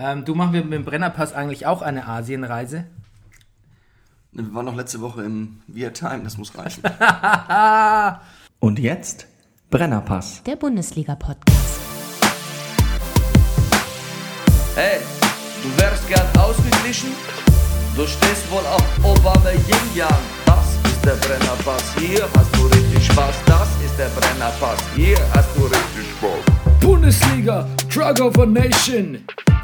Ähm, du machen wir mit dem Brennerpass eigentlich auch eine Asienreise? Wir waren noch letzte Woche im Vietnam, das muss reichen. Und jetzt Brennerpass. Der Bundesliga-Podcast. Hey, du wärst gern ausgeglichen? Du stehst wohl auf Obama Yin Yang. Das ist der Brennerpass. Hier hast du richtig Spaß. Das ist der Brennerpass. Hier hast du richtig Spaß. Bundesliga, Drug of a Nation.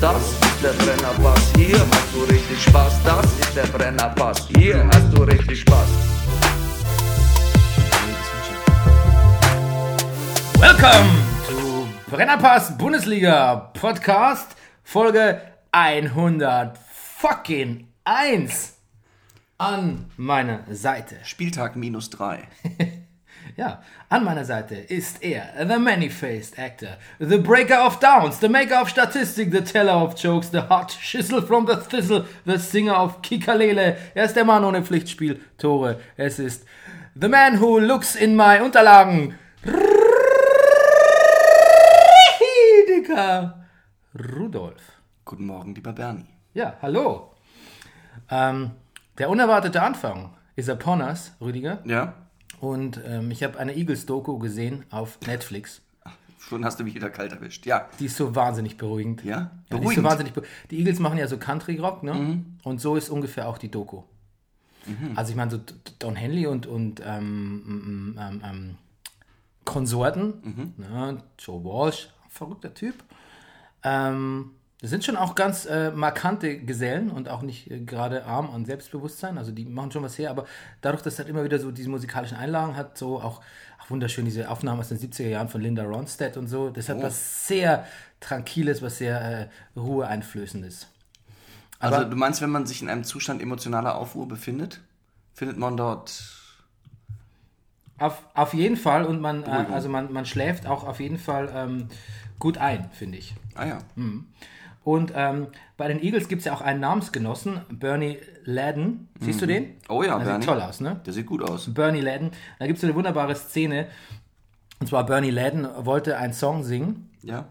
Das ist der Brennerpass, hier hast du richtig Spaß. Das ist der Brennerpass, hier hast du richtig Spaß. Welcome to Brennerpass Bundesliga Podcast Folge 100 fucking 1 an meiner Seite. Spieltag minus drei. Ja, an meiner Seite ist er, the many-faced actor, the breaker of downs, the maker of Statistik, the teller of jokes, the hot schissel from the thistle, the singer of Kikalele. Er ist der Mann ohne Pflichtspiel, Tore. Es ist the man who looks in my Unterlagen. Rüdiger Rudolf. Guten Morgen, lieber Bernie. Ja, hallo. Ähm, der unerwartete Anfang ist upon us, Rüdiger. Ja? Und ähm, ich habe eine Eagles-Doku gesehen auf Netflix. Schon hast du mich wieder kalt erwischt. Ja. Die ist so wahnsinnig beruhigend. Ja? Ja, die so Beruhigend. wahnsinnig be die Eagles machen ja so Country-Rock, ne? Und so ist ungefähr auch die Doku. Also ich meine, so Don Henley und, und ähm, ähm, ähm, Konsorten, ne? Joe Walsh, verrückter Typ. Ähm, das sind schon auch ganz äh, markante Gesellen und auch nicht äh, gerade arm an Selbstbewusstsein. Also die machen schon was her, aber dadurch, dass halt immer wieder so diese musikalischen Einlagen hat, so auch, auch wunderschön diese Aufnahmen aus den 70er Jahren von Linda Ronstadt und so, das hat was sehr Tranquiles, was sehr äh, Ruheeinflößendes. Also Aber- du meinst, wenn man sich in einem Zustand emotionaler Aufruhr befindet, findet man dort. Auf, auf jeden Fall und man, äh, also man, man schläft auch auf jeden Fall ähm, gut ein, finde ich. Ah ja. Und ähm, bei den Eagles gibt es ja auch einen Namensgenossen, Bernie Ladden. Siehst du den? Oh ja, Der Bernie. sieht toll aus, ne? Der sieht gut aus. Bernie Ladden. Da gibt es eine wunderbare Szene. Und zwar Bernie Ladden wollte einen Song singen. Ja.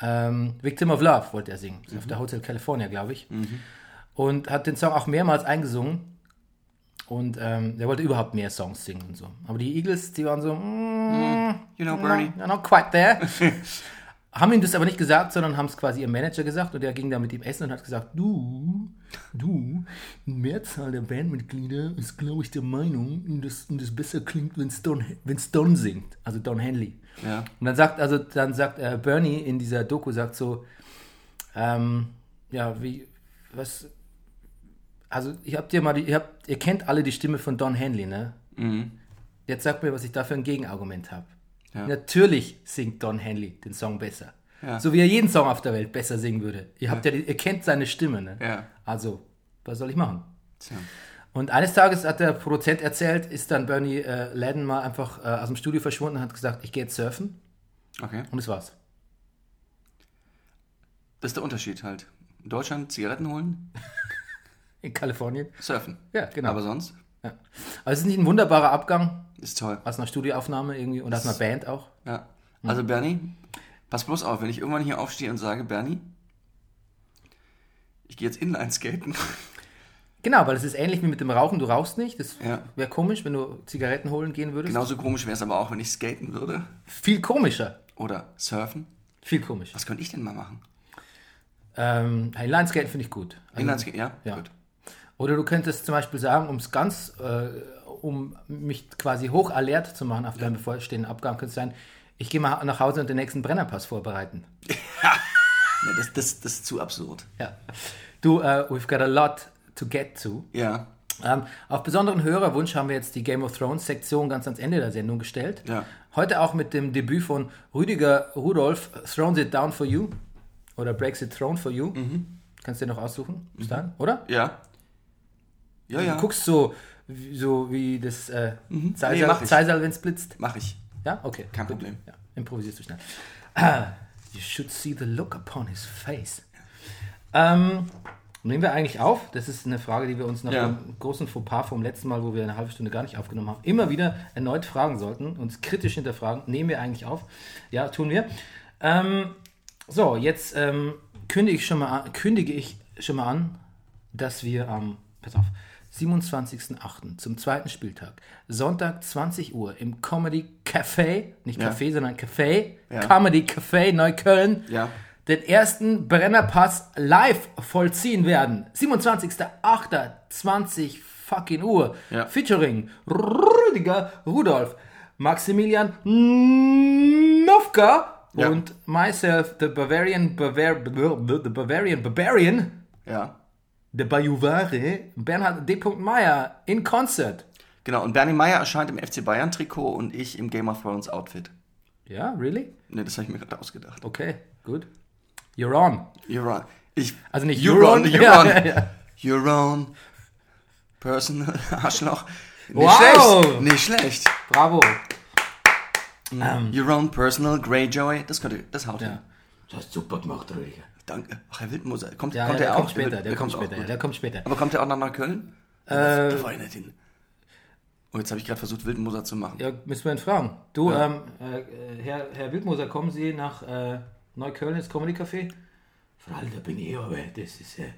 Ähm, Victim of Love wollte er singen. Auf der Hotel California, glaube ich. Und hat den Song auch mehrmals eingesungen. Und ähm, der wollte überhaupt mehr Songs singen und so. Aber die Eagles, die waren so, mm, You know, Bernie. no, not quite there. haben ihm das aber nicht gesagt, sondern haben es quasi ihrem Manager gesagt und der ging da mit ihm essen und hat gesagt, du, du, Mehrzahl der Bandmitglieder ist, glaube ich, der Meinung, dass das besser klingt, wenn es Don, wenn's Don singt, also Don Henley. Ja. Und dann sagt, also dann sagt äh, Bernie in dieser Doku, sagt so, ähm, ja, wie, was, also ich hab dir mal, die, ihr, habt, ihr kennt alle die Stimme von Don Henley, ne? Jetzt sagt mir, was ich da für ein Gegenargument habe. Ja. Natürlich singt Don Henley den Song besser. Ja. So wie er jeden Song auf der Welt besser singen würde. Ihr habt ja, ihr kennt seine Stimme, ne? Ja. Also, was soll ich machen? Tja. Und eines Tages hat der Produzent erzählt, ist dann Bernie äh, Ladden mal einfach äh, aus dem Studio verschwunden und hat gesagt, ich gehe jetzt surfen. Okay. Und das war's. Das ist der Unterschied halt. In Deutschland Zigaretten holen, In Kalifornien. surfen. Ja, genau. Aber sonst Ja. Aber es ist nicht ein wunderbarer Abgang ist toll. aus einer Studioaufnahme irgendwie und aus einer Band auch. Ja. Also Bernie, pass bloß auf, wenn ich irgendwann hier aufstehe und sage, Bernie, ich gehe jetzt Inline-Skaten. Genau, weil es ist ähnlich wie mit dem Rauchen. Du rauchst nicht. Das Ja. wäre komisch, wenn du Zigaretten holen gehen würdest. Genauso komisch wäre es aber auch, wenn ich skaten würde. Viel komischer. Oder surfen. Viel komischer. Was könnte ich denn mal machen? Ähm, Inlineskaten finde ich gut. Also, Inlineskaten, ja? ja. Gut. Oder du könntest zum Beispiel sagen, um es ganz, äh, um mich quasi hoch alert zu machen auf deinen bevorstehenden Abgaben, könnte es sein, ich gehe mal nach Hause und den nächsten Brennerpass vorbereiten. Nee, das, das, das ist zu absurd. Ja. Du, äh, we've got a lot to get to. Ja. Ähm, auf besonderen Hörerwunsch haben wir jetzt die Game of Thrones Sektion ganz ans Ende der Sendung gestellt. Ja. Heute auch mit dem Debüt von Rüdiger Rudolf, Thrones It Down for You oder Breaks It Throne for You. Kannst du dir noch aussuchen, bis dahin, oder? Ja. Ja, ja. Du guckst so, so wie das äh, Nee, Zeisal. Zeisal wenn es blitzt. Mach ich. Ja, okay. Kein gut. Problem. Ja, improvisierst du schnell. You should see the look upon his face. Ähm, nehmen wir eigentlich auf? Das ist eine Frage, die wir uns nach Ja. dem großen Fauxpas vom letzten Mal, wo wir eine halbe Stunde gar nicht aufgenommen haben, immer wieder erneut fragen sollten, uns kritisch hinterfragen. Nehmen wir eigentlich auf? Ja, tun wir. Ähm, so, jetzt ähm, kündige, ich schon mal an, kündige ich schon mal an, dass wir am, pass auf, 27.08. zum zweiten Spieltag, Sonntag 20 Uhr im Comedy Café, nicht Ja. Café, sondern Café, Ja. Comedy Café Neukölln, Ja. den ersten Brennerpass live vollziehen werden. 27.08.20 fucking Uhr. Ja. Featuring Rüdiger Rudolf, Maximilian Nowka Ja. und myself, the Bavarian, Bavar the Bavarian Barbarian, Ja. Der Bajuvare, Bernhard D. Meyer in Concert. Genau, und Bernie Meyer erscheint im FC Bayern Trikot und ich im Game of Thrones Outfit. Ja, really? Ne, das habe ich mir gerade ausgedacht. Okay, gut. You're on. You're on. Ich, Also nicht you're on, Euron. you're Ja, on. ja, ja. You're on. Personal Arschloch. Nicht Wow. schlecht. Nicht schlecht. Bravo. You're on Personal Greyjoy. Das könnte, das haut hin. Ja. Du hast super gemacht, Rüdiger. Danke. Ach, Herr Wildmoser. Kommt, Ja, kommt ja, der der auch? kommt später, der, wird- kommt auch später, gut. der kommt später. Aber kommt der auch noch nach Köln? Äh, da war ich nicht hin. Oh, jetzt habe ich gerade versucht, Wildmoser zu machen. Ja, müssen wir ihn fragen. Du, Ja. ähm, äh, Herr, Herr Wildmoser, kommen Sie nach äh, Neukölln ins Comedy Café? Vor allem, da bin ich aber, das ist äh,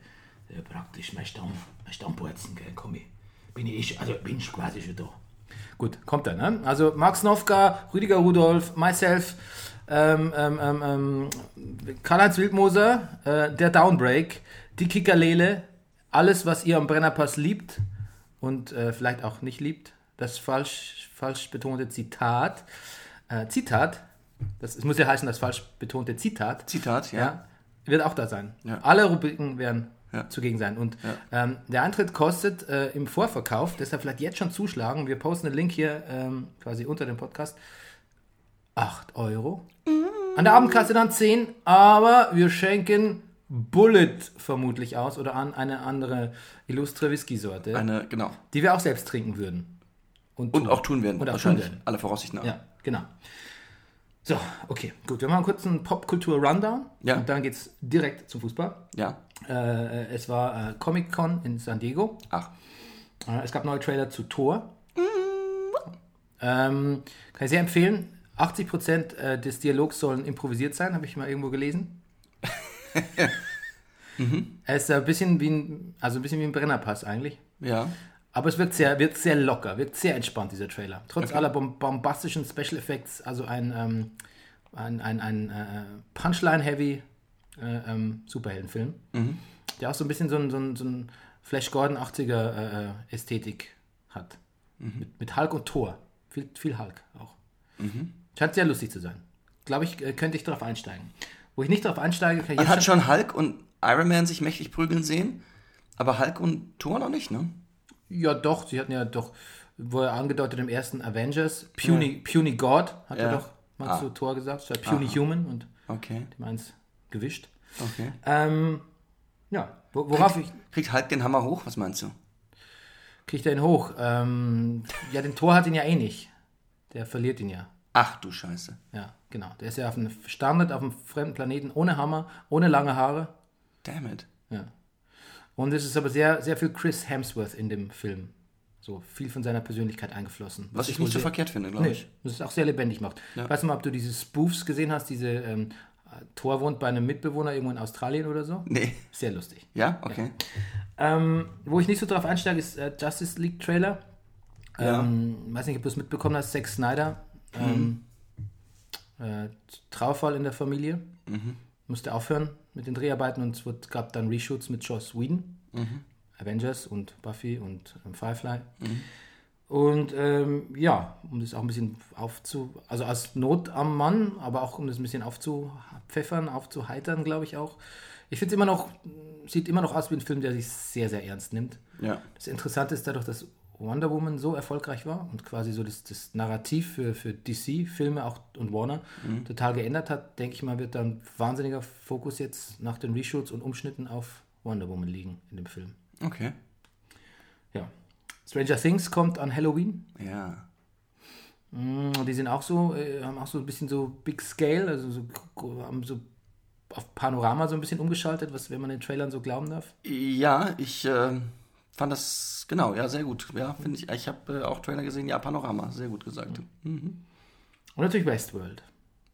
praktisch mein, Stamm, mein Stammporzen, gell, komm ich. Bin ich, also bin ich quasi schon da. Gut, kommt er, ne? Also Max Nowka, Rüdiger Rudolf, myself, ähm, ähm, ähm, ähm, Karl-Heinz Wildmoser, äh, der Downbreak, die Kickerlele, alles, was ihr am Brennerpass liebt und äh, vielleicht auch nicht liebt, das falsch, falsch betonte Zitat, äh, Zitat, das es muss ja heißen, das falsch betonte Zitat, Zitat, ja. ja, wird auch da sein. Ja. Alle Rubriken werden Ja. zugegen sein. Und ähm, der Eintritt kostet äh, im Vorverkauf, deshalb vielleicht jetzt schon zuschlagen. Wir posten den Link hier ähm, quasi unter dem Podcast. 8 Euro. An der Abendkasse dann 10, aber wir schenken Bullet vermutlich aus oder an eine andere illustre Whisky-Sorte, Eine, genau. die wir auch selbst trinken würden. Und tun. auch tun werden. Und auch wahrscheinlich. tun werden. Aller Voraussicht nach. Ja, genau. So, okay, gut. Wir machen kurz einen Popkultur-Rundown Ja. und dann geht es direkt zum Fußball. ja. Äh, es war äh, Comic-Con in San Diego. Ach. Äh, es gab neue Trailer zu Thor. Ähm, kann ich sehr empfehlen. 80% äh, des Dialogs sollen improvisiert sein, habe ich mal irgendwo gelesen. Er ist ein bisschen wie ein, also ein bisschen wie ein Brennerpass eigentlich. Ja. Aber es wirkt sehr, wirkt sehr locker, wirkt sehr entspannt, dieser Trailer. Trotz aller bom bombastischen Special Effects, also ein, ähm, ein, ein, ein äh, Punchline-heavy äh, ähm, Superheldenfilm, der auch so ein bisschen so ein, so ein, so ein Flash Gordon 80er äh, äh, Ästhetik hat. Mit, mit Hulk und Thor. Viel, viel Hulk auch. Scheint sehr lustig zu sein. Glaube ich, äh, könnte ich darauf einsteigen. Wo ich nicht darauf einsteige, kann ich Man hat schon Hulk und Iron Man sich mächtig prügeln sehen, aber Hulk und Thor noch nicht, ne? Ja, doch, sie hatten ja doch, wo er angedeutet im ersten Avengers, Puny, Puny God, hat er Ja. doch mal Ah. zu Thor gesagt, statt Puny Human und Okay, die meins gewischt. okay. Ähm, ja, wo- worauf ich, Kriegt Hulk den Hammer hoch? Was meinst du? kriegt er ihn hoch? Ähm, ja, den Thor hat ihn ja eh nicht. Der verliert ihn ja. Ach du Scheiße. Ja, genau. Der ist ja auf einem Standard auf einem fremden Planeten, ohne Hammer, ohne lange Haare. Damn it. Ja. Und es ist aber sehr, sehr viel Chris Hemsworth in dem Film. So viel von seiner Persönlichkeit eingeflossen. Was ich wohl nicht so verkehrt finde, glaube Nee, ich. das ist auch sehr lebendig macht. Ja. Weißt du mal, ob du diese Spoofs gesehen hast, diese ähm, Thor wohnt bei einem Mitbewohner irgendwo in Australien oder so? Nee. Sehr lustig. Ja? Okay. Ähm, wo ich nicht so drauf einsteige, ist äh, Justice League Trailer. Ja. Ähm, weiß nicht, ob du es mitbekommen hast, Zack Snyder. Ähm, äh, Trauerfall in der Familie. Musste aufhören mit den Dreharbeiten und es wird, gab dann Reshoots mit Joss Whedon. Avengers und Buffy und ähm, Firefly. Und ähm, ja, um das auch ein bisschen aufzu... Also als Not am Mann, aber auch um das ein bisschen aufzupfeffern, aufzuheitern, glaube ich auch. Ich finde es immer noch, sieht immer noch aus wie ein Film, der sich sehr, sehr ernst nimmt. Ja. Das Interessante ist dadurch, dass Wonder Woman so erfolgreich war und quasi so das, das Narrativ für, für DC-Filme auch und Warner total geändert hat, denke ich mal, wird dann wahnsinniger Fokus jetzt nach den Reshoots und Umschnitten auf Wonder Woman liegen in dem Film. Okay. Ja. Stranger Things kommt an Halloween. Ja. Mm, Die sind auch so, äh, haben auch so ein bisschen so Big Scale, also so, haben so auf Panorama so ein bisschen umgeschaltet, was, wenn man den Trailern so glauben darf. Ja, ich äh, fand das, genau, ja, sehr gut. Ja, finde ich. Ich habe äh, auch Trailer gesehen, ja, Panorama, sehr gut gesagt. Und natürlich Westworld.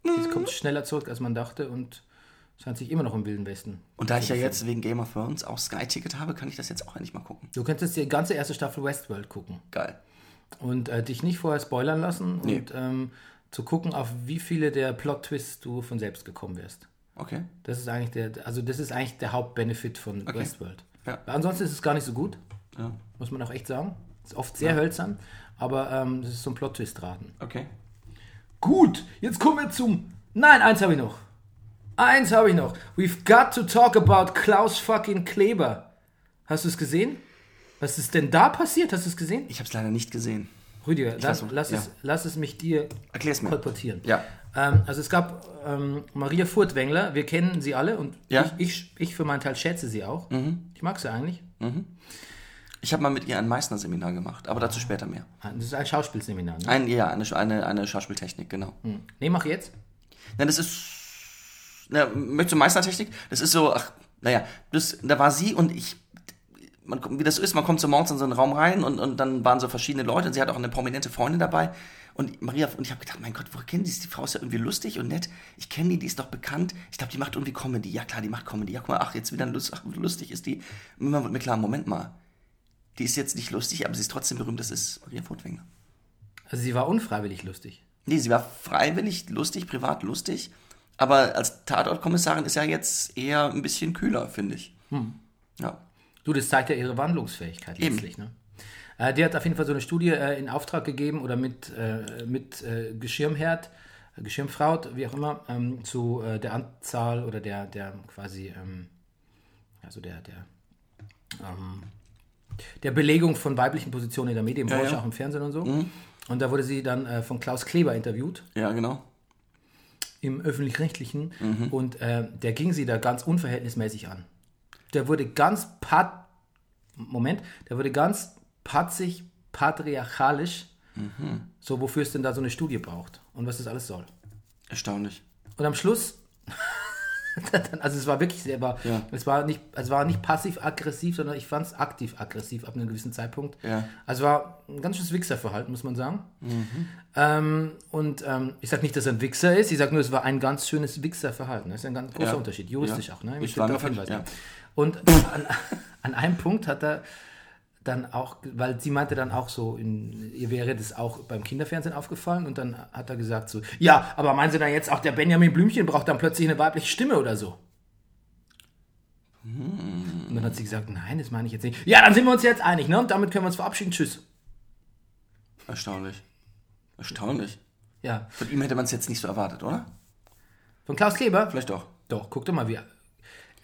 Das kommt schneller zurück, als man dachte und scheint sich immer noch im Wilden Westen. Und da ich ja jetzt wegen Game of Thrones auch Sky-Ticket habe, kann ich das jetzt auch endlich mal gucken. Du könntest die ganze erste Staffel Westworld gucken Geil. und äh, dich nicht vorher spoilern lassen Nee. und ähm, zu gucken, auf wie viele der Plot-Twists du von selbst gekommen wärst. Okay. Das ist eigentlich der, also das ist eigentlich der Hauptbenefit von Westworld. Ja. Ansonsten ist es gar nicht so gut, Ja. muss man auch echt sagen. Ist oft sehr hölzern, aber ähm, das ist so ein Plot-Twist-Raten. Okay. Gut, jetzt kommen wir zum. Nein, eins habe ich noch. Eins habe ich noch. We've got to talk about Klaus fucking Kleber. Hast du es gesehen? Was ist denn da passiert? Hast du es gesehen? Ich habe es leider nicht gesehen. Rüdiger, lass, weiß, lass, ja. es, lass es mich dir Erklär's mir. kolportieren. Ja. Ähm, also es gab ähm, Maria Furtwängler, wir kennen sie alle und Ja. Mhm. ich, ich, ich für meinen Teil schätze sie auch. Ich mag sie eigentlich. Ich habe mal mit ihr ein Meißner-Seminar gemacht, aber dazu später mehr. Das ist ein Schauspielseminar. Ne? Ein, ja, eine, eine, eine Schauspieltechnik, genau. Nee, mach jetzt. Nein, das ist. Na, möchtest du Meistertechnik? Das ist so, ach, naja, das, da war sie und ich. Man, wie das ist, man kommt so morgens in so einen Raum rein und, und dann waren so verschiedene Leute und sie hat auch eine prominente Freundin dabei. Und Maria, und ich habe gedacht, mein Gott, woher kennen die? Die Frau ist ja irgendwie lustig und nett. Ich kenne die, die ist doch bekannt. Ich glaube, die macht irgendwie Comedy. Ja, klar, die macht Comedy. Ja, guck mal, ach, jetzt wieder lust, ach, lustig ist die. Und irgendwann wird mir klar, Moment mal. Die ist jetzt nicht lustig, aber sie ist trotzdem berühmt. Das ist Maria Furtwängler. Also sie war unfreiwillig lustig. Nee, sie war freiwillig lustig, privat lustig. Aber als Tatortkommissarin ist ja jetzt eher ein bisschen kühler, finde ich. Ja. Du, das zeigt ja ihre Wandlungsfähigkeit Eben. letztlich. Ne? Äh, die hat auf jeden Fall so eine Studie äh, in Auftrag gegeben oder mit, äh, mit äh, Geschirmherd, Geschirmfraut, wie auch immer, ähm, zu äh, der Anzahl oder der, der quasi, ähm, also der, der, ähm, der Belegung von weiblichen Positionen in der Medienbranche, Ja, ja. auch im Fernsehen und so. Und da wurde sie dann von Klaus Kleber interviewt Ja, genau. im öffentlich-rechtlichen und äh, der ging sie da ganz unverhältnismäßig an. Der wurde ganz pat Moment, der wurde ganz patzig, patriarchalisch, so wofür es denn da so eine Studie braucht und was das alles soll. Erstaunlich. Und am Schluss, also es war wirklich sehr, war, Ja. es war nicht, es war nicht passiv-aggressiv, sondern ich fand es aktiv-aggressiv ab einem gewissen Zeitpunkt. Ja. Also war ein ganz schönes Wichserverhalten, muss man sagen. Ähm, und ähm, ich sage nicht, dass er ein Wichser ist, ich sage nur, es war ein ganz schönes Wichserverhalten. Das ist ein ganz großer Ja. Unterschied, juristisch auch. Ne? Ich war mir darauf hinweisen. Und an, an einem Punkt hat er dann auch, weil sie meinte dann auch so, in, ihr wäre das auch beim Kinderfernsehen aufgefallen und dann hat er gesagt so, ja, aber meinen Sie dann jetzt auch, der Benjamin Blümchen braucht dann plötzlich eine weibliche Stimme oder so? Und dann hat sie gesagt, nein, das meine ich jetzt nicht. Ja, dann sind wir uns jetzt einig, ne? Und damit können wir uns verabschieden. Tschüss. Erstaunlich. Erstaunlich. Ja. Von ihm hätte man es jetzt nicht so erwartet, oder? Von Klaus Kleber? Vielleicht doch. Doch, guck doch mal, wie.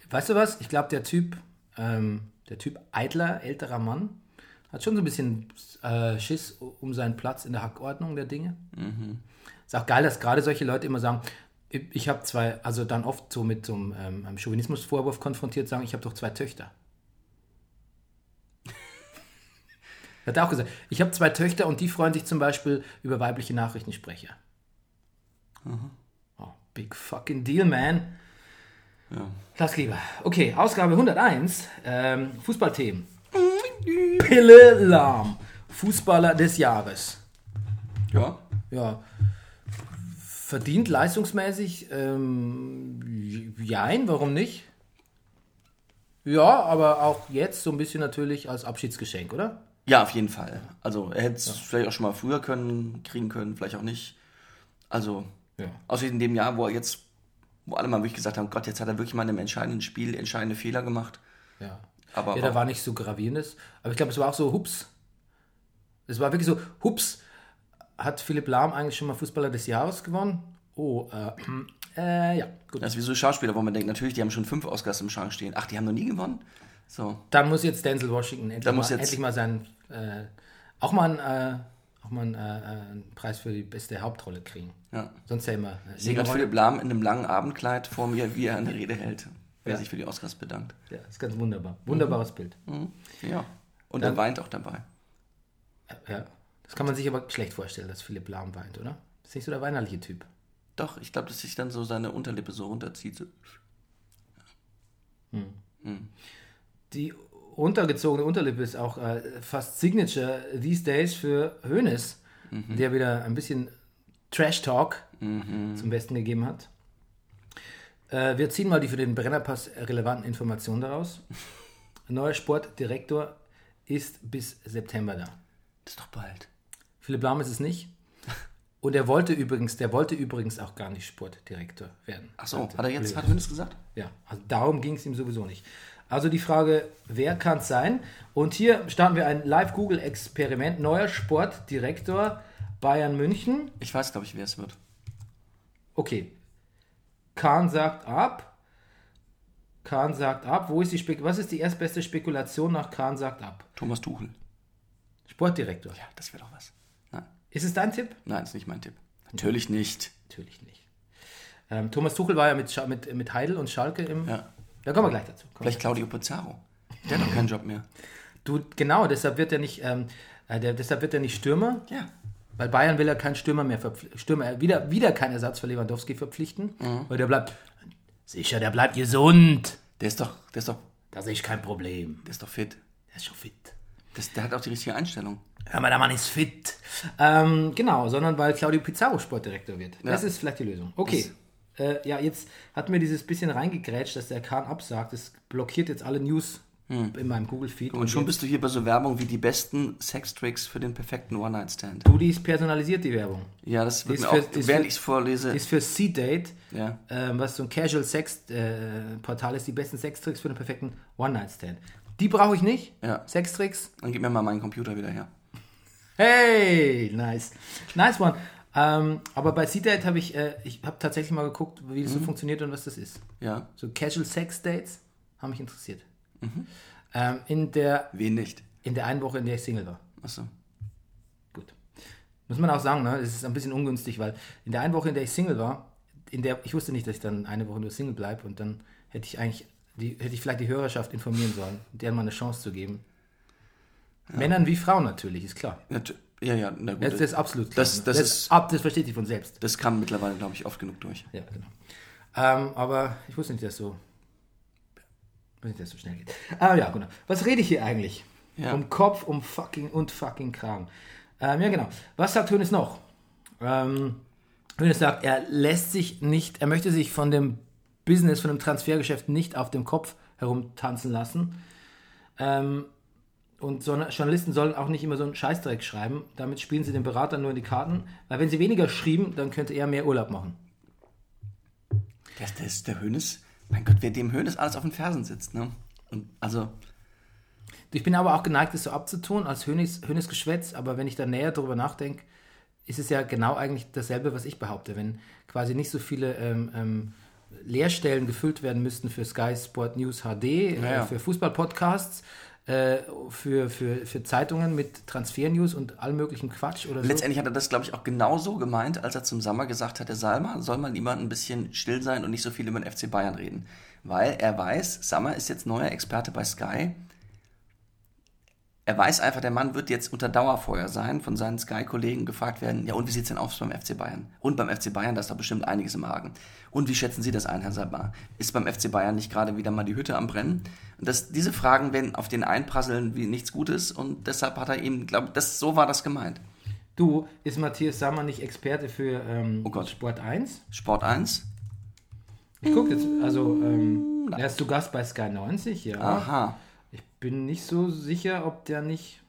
Weißt du was? Ich glaube, der Typ, ähm, der Typ eitler, älterer Mann, hat schon so ein bisschen äh, Schiss um seinen Platz in der Hackordnung der Dinge. Ist auch geil, dass gerade solche Leute immer sagen, ich, ich habe zwei, also dann oft so mit so einem, ähm, einem Chauvinismusvorwurf konfrontiert, sagen, ich habe doch zwei Töchter. Er hat auch gesagt, ich habe zwei Töchter und die freuen sich zum Beispiel über weibliche Nachrichtensprecher. Oh, big fucking deal, man. Klaus Kleber. Okay, Ausgabe 101. Ähm, Fußballthemen. Pille Lahm. Fußballer des Jahres. Ja. Ja. Verdient leistungsmäßig? Ähm, jein, warum nicht? Ja, aber auch jetzt so ein bisschen natürlich als Abschiedsgeschenk, oder? Ja, auf jeden Fall. Also er hätte es vielleicht auch schon mal früher können, kriegen können, vielleicht auch nicht. Also, Ja. außer in dem Jahr, wo er jetzt, wo alle mal wirklich gesagt haben, Gott, jetzt hat er wirklich mal in einem entscheidenden Spiel entscheidende Fehler gemacht. Ja. Aber Ja, da war nicht so gravierendes. Aber ich glaube, es war auch so, hups. Es war wirklich so, hups, hat Philipp Lahm eigentlich schon mal Fußballer des Jahres gewonnen? Oh, äh, äh ja, gut. Das ist wie so Schauspieler, wo man denkt, natürlich, die haben schon fünf Oscars im Schrank stehen. Ach, die haben noch nie gewonnen? So. Dann muss jetzt Denzel Washington endlich, mal, muss jetzt- endlich mal seinen, äh, auch mal einen, äh, auch mal einen, äh, äh, einen Preis für die beste Hauptrolle kriegen. Ja. Sonst ja immer. Ich sehe gerade. Philipp Lahm in einem langen Abendkleid vor mir, wie er eine Rede hält. Wer Ja. sich für die Oscars bedankt. Ja, ist ganz wunderbar. Wunderbares Bild. Ja. Und Dann- er weint auch dabei. Ja. Das kann man sich aber schlecht vorstellen, dass Philipp Lahm weint, oder? Ist nicht so der weinerliche Typ. Doch, ich glaube, dass sich dann so seine Unterlippe so runterzieht. So. Die untergezogene Unterlippe ist auch äh, fast Signature these days für Hoeneß, der wieder ein bisschen Trash-Talk zum Besten gegeben hat. Äh, wir ziehen mal die für den Brennerpass relevanten Informationen daraus. Neuer Sportdirektor ist bis September da. Das ist doch bald. Philipp Lahm ist es nicht. Und er wollte übrigens, der wollte übrigens auch gar nicht Sportdirektor werden. Ach so, hat er jetzt, hat Hönes gesagt? Ja, also darum ging es ihm sowieso nicht. Also die Frage, wer kann es sein? Und hier starten wir ein Live-Google-Experiment. Neuer Sportdirektor Bayern München. Ich weiß, glaube ich, wer es wird. Okay. Kahn sagt ab. Kahn sagt ab. Wo ist die Spek Was ist die erstbeste Spekulation nach Kahn sagt ab? Thomas Tuchel. Sportdirektor. Ja, das wäre doch was. Nein. Ist es dein Tipp? Nein, ist nicht mein Tipp. Natürlich nicht. Natürlich nicht. Ähm, Thomas Tuchel war ja mit, Scha- mit, mit Heidel und Schalke im. Ja. Da kommen wir gleich dazu. Komm. Vielleicht Claudio Pizarro. Der hat doch keinen Job mehr. Du, genau, deshalb wird er nicht, ähm, äh, der, deshalb wird er nicht Stürmer. Ja. Weil Bayern will ja keinen Stürmer mehr verpflichten. Stürmer, äh, wieder, wieder keinen Ersatz für Lewandowski verpflichten. Weil der bleibt. Sicher, der bleibt gesund. Der ist doch, der ist doch, Da sehe ich kein Problem. der ist doch fit. Der ist schon fit. Das, der hat auch die richtige Einstellung. Hör mal, der Mann ist fit. Ähm, genau, sondern weil Claudio Pizarro Sportdirektor wird. Das Ja. ist vielleicht die Lösung. Okay. Äh, ja, jetzt hat mir dieses bisschen reingegrätscht, dass der Kahn absagt. Das blockiert jetzt alle News in meinem Google-Feed. Und schon bist du hier bei so Werbung wie die besten Sextricks für den perfekten One-Night-Stand. du, die ist personalisiert, die Werbung. Ja, das wird mir für- auch, während ich es vorlese. Ist für C-Date, Ja. ähm, was so ein Casual Sex-Portal ist, die besten Sextricks für den perfekten One-Night-Stand. Die brauche ich nicht. Ja. Sextricks. Dann gib mir mal meinen Computer wieder her. Hey, nice. Nice one. Ähm, aber bei C-Date habe ich, äh, ich habe tatsächlich mal geguckt, wie Mhm. das so funktioniert und was das ist. Ja. So Casual Sex Dates haben mich interessiert. Mhm. Ähm, in, der, Wen nicht? in der einen Woche, in der ich Single war. Achso. Gut. Muss man auch sagen, ne? Es ist ein bisschen ungünstig, weil in der einen Woche, in der ich Single war, in der ich wusste nicht, dass ich dann eine Woche nur Single bleibe und dann hätte ich eigentlich, die, hätte ich vielleicht die Hörerschaft informieren sollen, deren mal eine Chance zu geben. Männern wie Frauen natürlich, ist klar. Ja, t- ja, ja, na gut. Das, das ist absolut klar. Das- ne? das ist- ab, das versteht sich von selbst. das kam mittlerweile, glaube ich, oft genug durch. Ja, genau. Ähm, aber ich wusste nicht, dass so, wusste nicht, dass so schnell geht. Ah ja, genau. Was rede ich hier eigentlich? Ja. Um Kopf, um fucking und fucking Kragen. Ähm, ja, genau. Was sagt Hönes noch? Ähm, Hönes sagt, er lässt sich nicht, er möchte sich von dem Business, von dem Transfergeschäft nicht auf dem Kopf herumtanzen lassen. Ähm, und so, Journalisten sollen auch nicht immer so einen Scheißdreck schreiben. Damit spielen sie den Beratern nur in die Karten. Weil wenn sie weniger schrieben, dann könnte er mehr Urlaub machen. Der, der ist der Hönes. Mein Gott, wer dem Hönes alles auf den Fersen sitzt, ne? Und also, Ich bin aber auch geneigt, es so abzutun als Hönes, Hönes Geschwätz, aber wenn ich da näher drüber nachdenke, ist es ja genau eigentlich dasselbe, was ich behaupte. Wenn quasi nicht so viele ähm, ähm, Leerstellen gefüllt werden müssten für Sky Sport News HD, äh, ja. für Fußballpodcasts, äh, für, für, für Zeitungen mit Transfer-News und allem möglichen Quatsch oder so. letztendlich hat er das, glaube ich, auch genau so gemeint, als er zum Sommer gesagt hat, der Salma soll mal lieber ein bisschen still sein und nicht so viel über den FC Bayern reden. Weil er weiß, Sammer ist jetzt neuer Experte bei Sky. Er weiß einfach, der Mann wird jetzt unter Dauerfeuer sein, von seinen Sky-Kollegen gefragt werden, ja und wie sieht's denn aus beim FC Bayern? Und beim FC Bayern, da ist doch bestimmt einiges im Argen. Und wie schätzen Sie das ein, Herr Sabah? Ist beim FC Bayern nicht gerade wieder mal die Hütte am Brennen? Und das, diese Fragen werden auf den einprasseln wie nichts Gutes und deshalb hat er ihm, glaube das so war das gemeint. Du, ist Matthias Sammer nicht Experte für ähm, Oh Gott. Sport 1? Sport 1? Ich gucke jetzt, also ähm, er ist zu Gast bei Sky 90, ja. Aha. Bin nicht so sicher, ob der nicht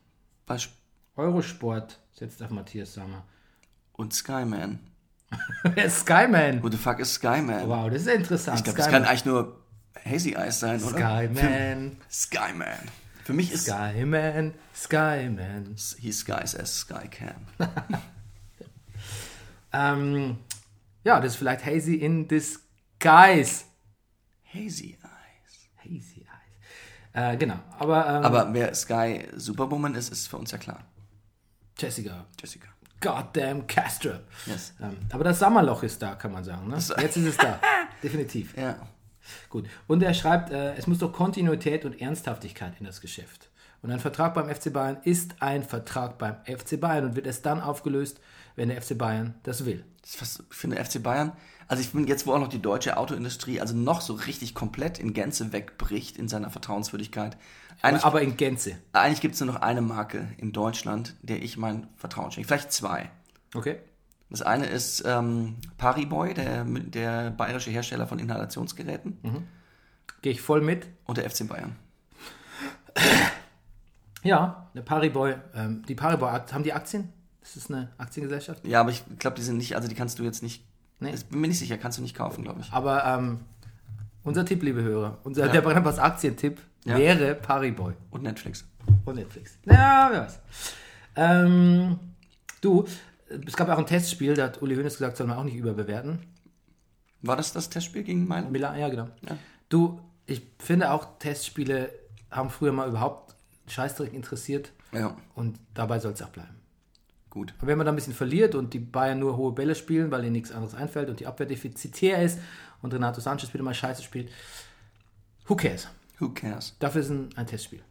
Bei Sp Eurosport setzt auf Matthias Sammer. und Skyman. Skyman. Who the fuck is Skyman? Wow, das ist interessant. ich glaube, das kann eigentlich nur Hazy Eyes sein, oder? Skyman. Skyman. Für mich ist Skyman, Skyman. he skies as sky can. Ähm, ja, das ist vielleicht Hazy in Disguise. Hazy. Äh, genau, aber, ähm, Aber wer Sky Superwoman ist, ist für uns ja klar. Jessica, Jessica. goddamn Castrop. Yes. Ähm, aber das Sommerloch ist da, kann man sagen. Ne? Jetzt ist es da, definitiv. Ja. Gut. Und er schreibt, äh, es muss doch Kontinuität und Ernsthaftigkeit in das Geschäft. Und ein Vertrag beim FC Bayern ist ein Vertrag beim FC Bayern und wird erst dann aufgelöst, wenn der FC Bayern das will. Das ist was für den FC Bayern. Also ich finde jetzt, wo auch noch die deutsche Autoindustrie also noch so richtig komplett in Gänze wegbricht in seiner Vertrauenswürdigkeit. Eigentlich, Aber in Gänze. eigentlich gibt es nur noch eine Marke in Deutschland, der ich mein Vertrauen schenke. Vielleicht zwei. Okay? Das eine ist ähm, Pariboy, der, der bayerische Hersteller von Inhalationsgeräten. Gehe ich voll mit. Und der FC Bayern. Ja, der Pariboy, ähm, die Pariboy, haben die Aktien? Das ist eine Aktiengesellschaft. Ja, aber ich glaube, die sind nicht, also die kannst du jetzt nicht, Nee. ich bin mir nicht sicher, kannst du nicht kaufen, glaube ich. Aber ähm, unser Tipp, liebe Hörer, unser, der Brennerpass Aktientipp Ja. wäre Pariboy Und Netflix. und Netflix. Ja, wer weiß. Ähm, du, es gab auch ein Testspiel, da hat Uli Hoeneß gesagt, soll man auch nicht überbewerten. War das das Testspiel gegen Mailand? Milan, ja, genau. Ja. Du, ich finde auch, Testspiele haben früher mal überhaupt Scheißdreck interessiert Ja, und dabei soll es auch bleiben. Gut. Und wenn man da ein bisschen verliert und die Bayern nur hohe Bälle spielen, weil ihnen nichts anderes einfällt und die Abwehr defizitär ist und Renato Sanchez wieder mal scheiße spielt, who cares? Who cares? Dafür ist ein, ein Testspiel.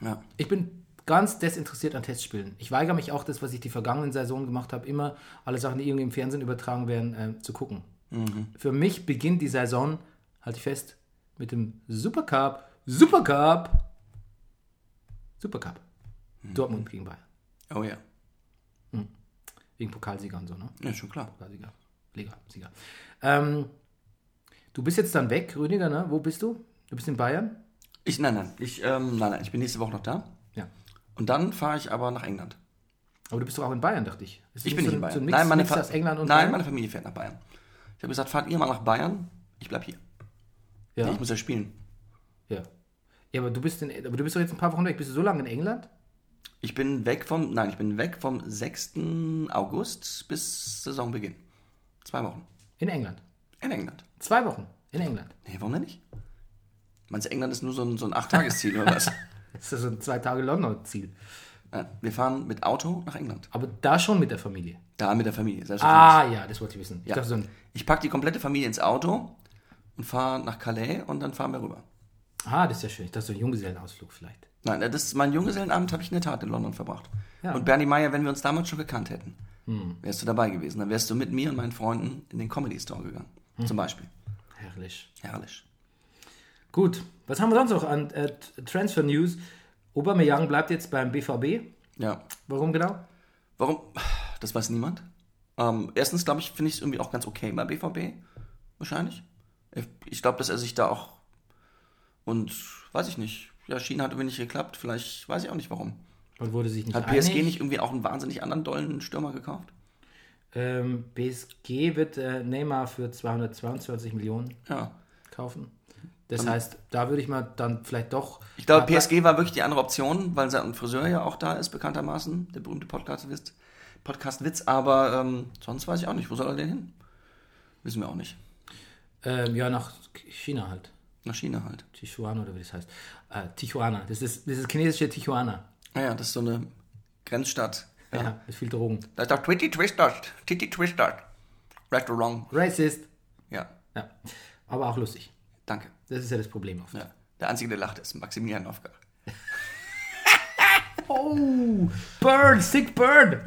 Ja. Ich bin ganz desinteressiert an Testspielen. Ich weigere mich auch, das, was ich die vergangenen Saison gemacht habe, immer alle Sachen, die irgendwie im Fernsehen übertragen werden, äh, zu gucken. Für mich beginnt die Saison, halte ich fest, mit dem Supercup. Supercup! Supercup. Dortmund gegen Bayern. Oh ja. Wegen Pokalsieger und so, ne? Ja, schon klar. Pokalsieger. Liga-Sieger. Ähm, du bist jetzt dann weg, Rüdiger, ne? Wo bist du? Du bist in Bayern? Ich, nein, nein, ich, ähm, nein, nein, ich bin nächste Woche noch da. Ja. Und dann fahre ich aber nach England. Aber du bist doch auch in Bayern, dachte ich. Ist Ich bin so nicht in Bayern. So Mix, nein, meine, Mix England und nein Bayern? meine Familie fährt nach Bayern. Ich habe gesagt, fahrt ihr mal nach Bayern, ich bleib hier. ja. Ich muss ja spielen. ja. Ja, aber du bist in, aber du bist doch jetzt ein paar Wochen weg. Bist du so lange in England? Ich bin weg vom, nein, ich bin weg vom 6. August bis Saisonbeginn. Zwei Wochen. In England. In England. Zwei Wochen in England. Nee, warum denn nicht? Meinst du, England ist nur so ein, so ein Acht-Tages-Ziel oder was? Das ist so ein zwei Tage London-Ziel. Ja, wir fahren mit Auto nach England. Aber da schon mit der Familie. Da mit der Familie. Ah, ja, das wollte ich wissen. Ich Ja. so Ich packe die komplette Familie ins Auto und fahre nach Calais und dann fahren wir rüber. ah, das ist ja schön. Ich dachte so ein Junggesellenausflug vielleicht. Nein, das ist mein Junggesellenabend habe ich in der Tat in London verbracht. Ja. Und Bernie Meyer, wenn wir uns damals schon gekannt hätten, wärst du dabei gewesen. Dann wärst du mit mir und meinen Freunden in den Comedy Store gegangen. Zum Beispiel. Herrlich. Herrlich. Gut, was haben wir sonst noch an äh, Transfer News? Aubameyang bleibt jetzt beim BVB. Ja. Warum genau? Warum? Das weiß niemand. Ähm, erstens, glaube ich, finde ich es irgendwie auch ganz okay bei BVB. Wahrscheinlich. Ich- Ich glaube, dass er sich da auch. Und weiß ich nicht. Ja, China hat irgendwie nicht geklappt. Vielleicht weiß ich auch nicht warum. Und wurde sich nicht Hat PSG einig. nicht irgendwie auch einen wahnsinnig anderen dollen Stürmer gekauft? Ähm, PSG wird äh, Neymar für 222 Millionen Ja. kaufen. Das heißt, da würde ich mal dann vielleicht doch. Ich glaube, PSG war wirklich die andere Option, weil sein Friseur ja auch da ist, bekanntermaßen. Der berühmte Podcast-Witz. Podcast -Witz. Aber ähm, sonst weiß ich auch nicht. Wo soll er denn hin? Wissen wir auch nicht. Ähm, ja, nach China halt. Nach China halt. Tijuana oder wie das heißt. Äh, Tijuana. Das ist das ist chinesische Tijuana. Naja, das ist so eine Grenzstadt. Ja, mit viel Drogen. Da ist doch Twitty Twisters. Titty Twisters. Restaurant. Racist. Ja, Ja. Aber auch lustig. danke. Das ist ja das Problem oft. Ja. Der Einzige, der lacht, ist Maximilian Nowka. Oh, Bird, sick Bird.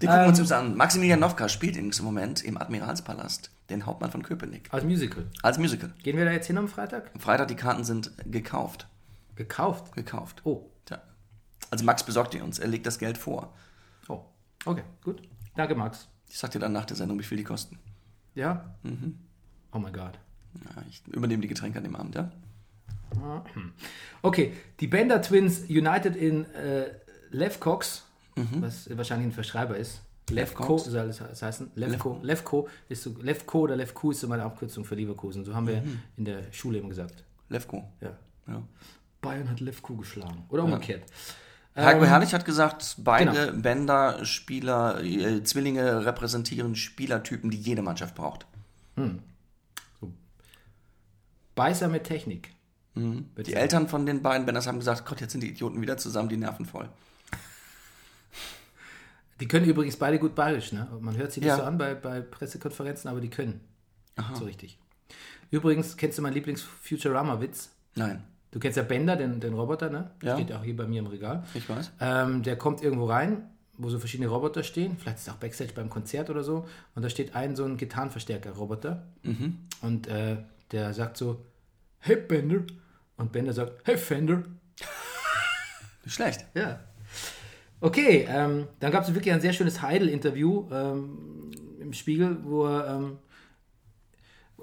Die gucken uns jetzt an. Maximilian Nowka spielt im Moment im Admiralspalast den Hauptmann von Köpenick. Als Musical. Als Musical. Gehen wir da jetzt hin am Freitag? Am Freitag, die Karten sind gekauft. Gekauft. Gekauft. Oh. Tja. Also Max besorgt die uns. Er legt das Geld vor. Oh. Okay, gut. Danke, Max. Ich sag dir dann nach der Sendung, wie viel die kosten. Ja? Oh mein Gott. Ja, ich übernehme die Getränke an dem Abend, ja? Okay, die Bender Twins United in äh, Levcox, was wahrscheinlich ein Verschreiber ist. Levco Levcox? soll es das heißen. Levco. Levco ist so, Levco oder Levku ist so meine Abkürzung für Leverkusen. So haben wir in der Schule immer gesagt. Levko. Ja. Ja. Bayern hat Levko geschlagen. Oder umgekehrt. Heiko Ähm, Herrlich hat gesagt, beide genau. Bänder, Spieler, äh, Zwillinge repräsentieren Spielertypen, die jede Mannschaft braucht. Beißer mit Technik. Ich Die sagen. Eltern von den beiden Bänders haben gesagt, Gott, jetzt sind die Idioten wieder zusammen, die Nerven voll. Die können übrigens beide gut bayerisch, ne? Man hört sie nicht Ja. so an bei, bei Pressekonferenzen, aber die können. So richtig. Übrigens, kennst du meinen Lieblings-Futurama-Witz? Nein, Du kennst ja Bender, den, den Roboter, ne? Ja. Steht auch hier bei mir im Regal. ich weiß. Ähm, der kommt irgendwo rein, wo so verschiedene Roboter stehen. Vielleicht ist es auch Backstage beim Konzert oder so. Und da steht ein so ein Gitarrenverstärker-Roboter. Und äh, der sagt so, hey Bender. Und Bender sagt, hey Fender. Nicht schlecht. Ja. Okay, ähm, dann gab es wirklich ein sehr schönes Heidel-Interview ähm, im Spiegel, wo er, ähm,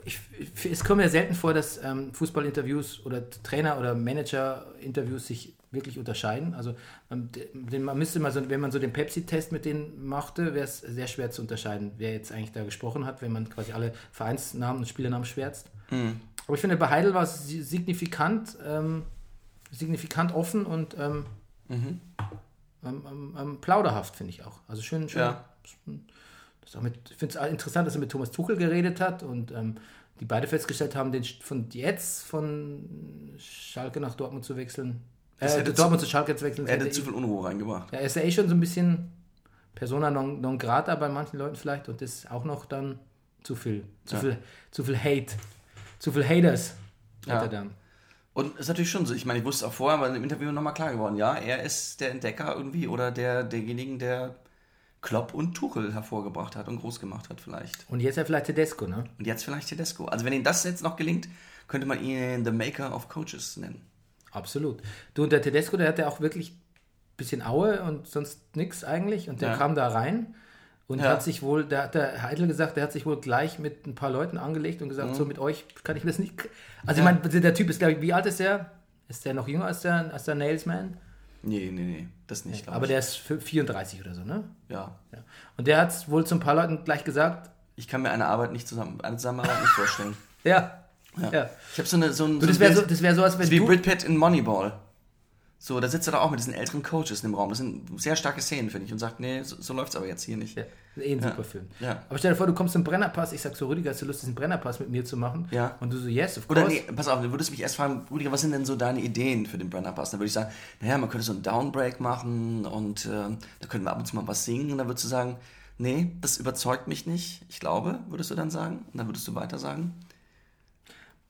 ich, ich, es kommt ja selten vor, dass ähm, Fußballinterviews oder Trainer- oder Manager-Interviews sich wirklich unterscheiden. Also ähm, den, man müsste mal so, wenn man so den Pepsi-Test mit denen machte, wäre es sehr schwer zu unterscheiden, wer jetzt eigentlich da gesprochen hat, wenn man quasi alle Vereinsnamen und Spielernamen schwärzt. Aber ich finde, bei Heidel war es si- signifikant, ähm, signifikant offen und ähm, ähm, ähm, ähm, plauderhaft, finde ich auch. Also schön, schön. Ja. Ich finde es interessant, dass er mit Thomas Tuchel geredet hat und ähm, die beide festgestellt haben, den, von jetzt von Schalke nach Dortmund zu wechseln. Äh, Dortmund zu- zu Schalke zu wechseln. Er hätte zu viel Unruhe reingebracht. ja, er ist ja eh schon so ein bisschen Persona non, non grata bei manchen Leuten vielleicht und das auch noch dann zu viel, zu Ja. viel, zu viel Hate, zu viel Haters Ja. hat er dann. Und ist natürlich schon so. Ich meine, ich wusste auch vorher, aber im Interview nochmal klar geworden. Ja, er ist der Entdecker irgendwie oder der, derjenigen, der Klopp und Tuchel hervorgebracht hat und groß gemacht hat vielleicht. Und jetzt ja vielleicht Tedesco, ne? Und jetzt vielleicht Tedesco. Also wenn ihm das jetzt noch gelingt, könnte man ihn The Maker of Coaches nennen. Absolut. Du und der Tedesco, der hatte auch wirklich ein bisschen Aue und sonst nichts eigentlich. Und der Ja. kam da rein und Ja. hat sich wohl, der hat der Heidel gesagt, der hat sich wohl gleich mit ein paar Leuten angelegt und gesagt, so mit euch kann ich das nicht. Also Mhm. Ja. ich meine, der Typ ist, glaube ich, wie alt ist der? Ist der noch jünger als der, als der Nailsman? Nee, nee, nee, das nicht. glaub Aber ich. der ist für 34 oder so, ne? Ja. Ja. Und der hat wohl zu ein paar Leuten gleich gesagt, Ich kann mir eine Arbeit nicht zusammen, eine Zusammenarbeit nicht vorstellen. ja, ja. Ich habe so eine so ein, so das wäre so, das wär so, als wenn wie du... Pitt in Moneyball. So, da sitzt er da auch mit diesen älteren Coaches in dem Raum. Das sind sehr starke Szenen, finde ich. Und sagt, nee, so, so läuft's aber jetzt hier nicht. Ja, eh ein super Film. Ja. Aber stell dir vor, du kommst zum Brennerpass, ich sag so, Rüdiger, hast du Lust, diesen Brennerpass mit mir zu machen? Ja. Und du so, yes, of course. Oder nee, pass auf, du würdest mich erst fragen, Rüdiger, was sind denn so deine Ideen für den Brenner Pass? Dann würde ich sagen, naja, man könnte so einen Downbreak machen und äh, da könnten wir ab und zu mal was singen. Und dann würdest du sagen, nee, das überzeugt mich nicht. Ich glaube, würdest du dann sagen. Und dann würdest du weiter sagen.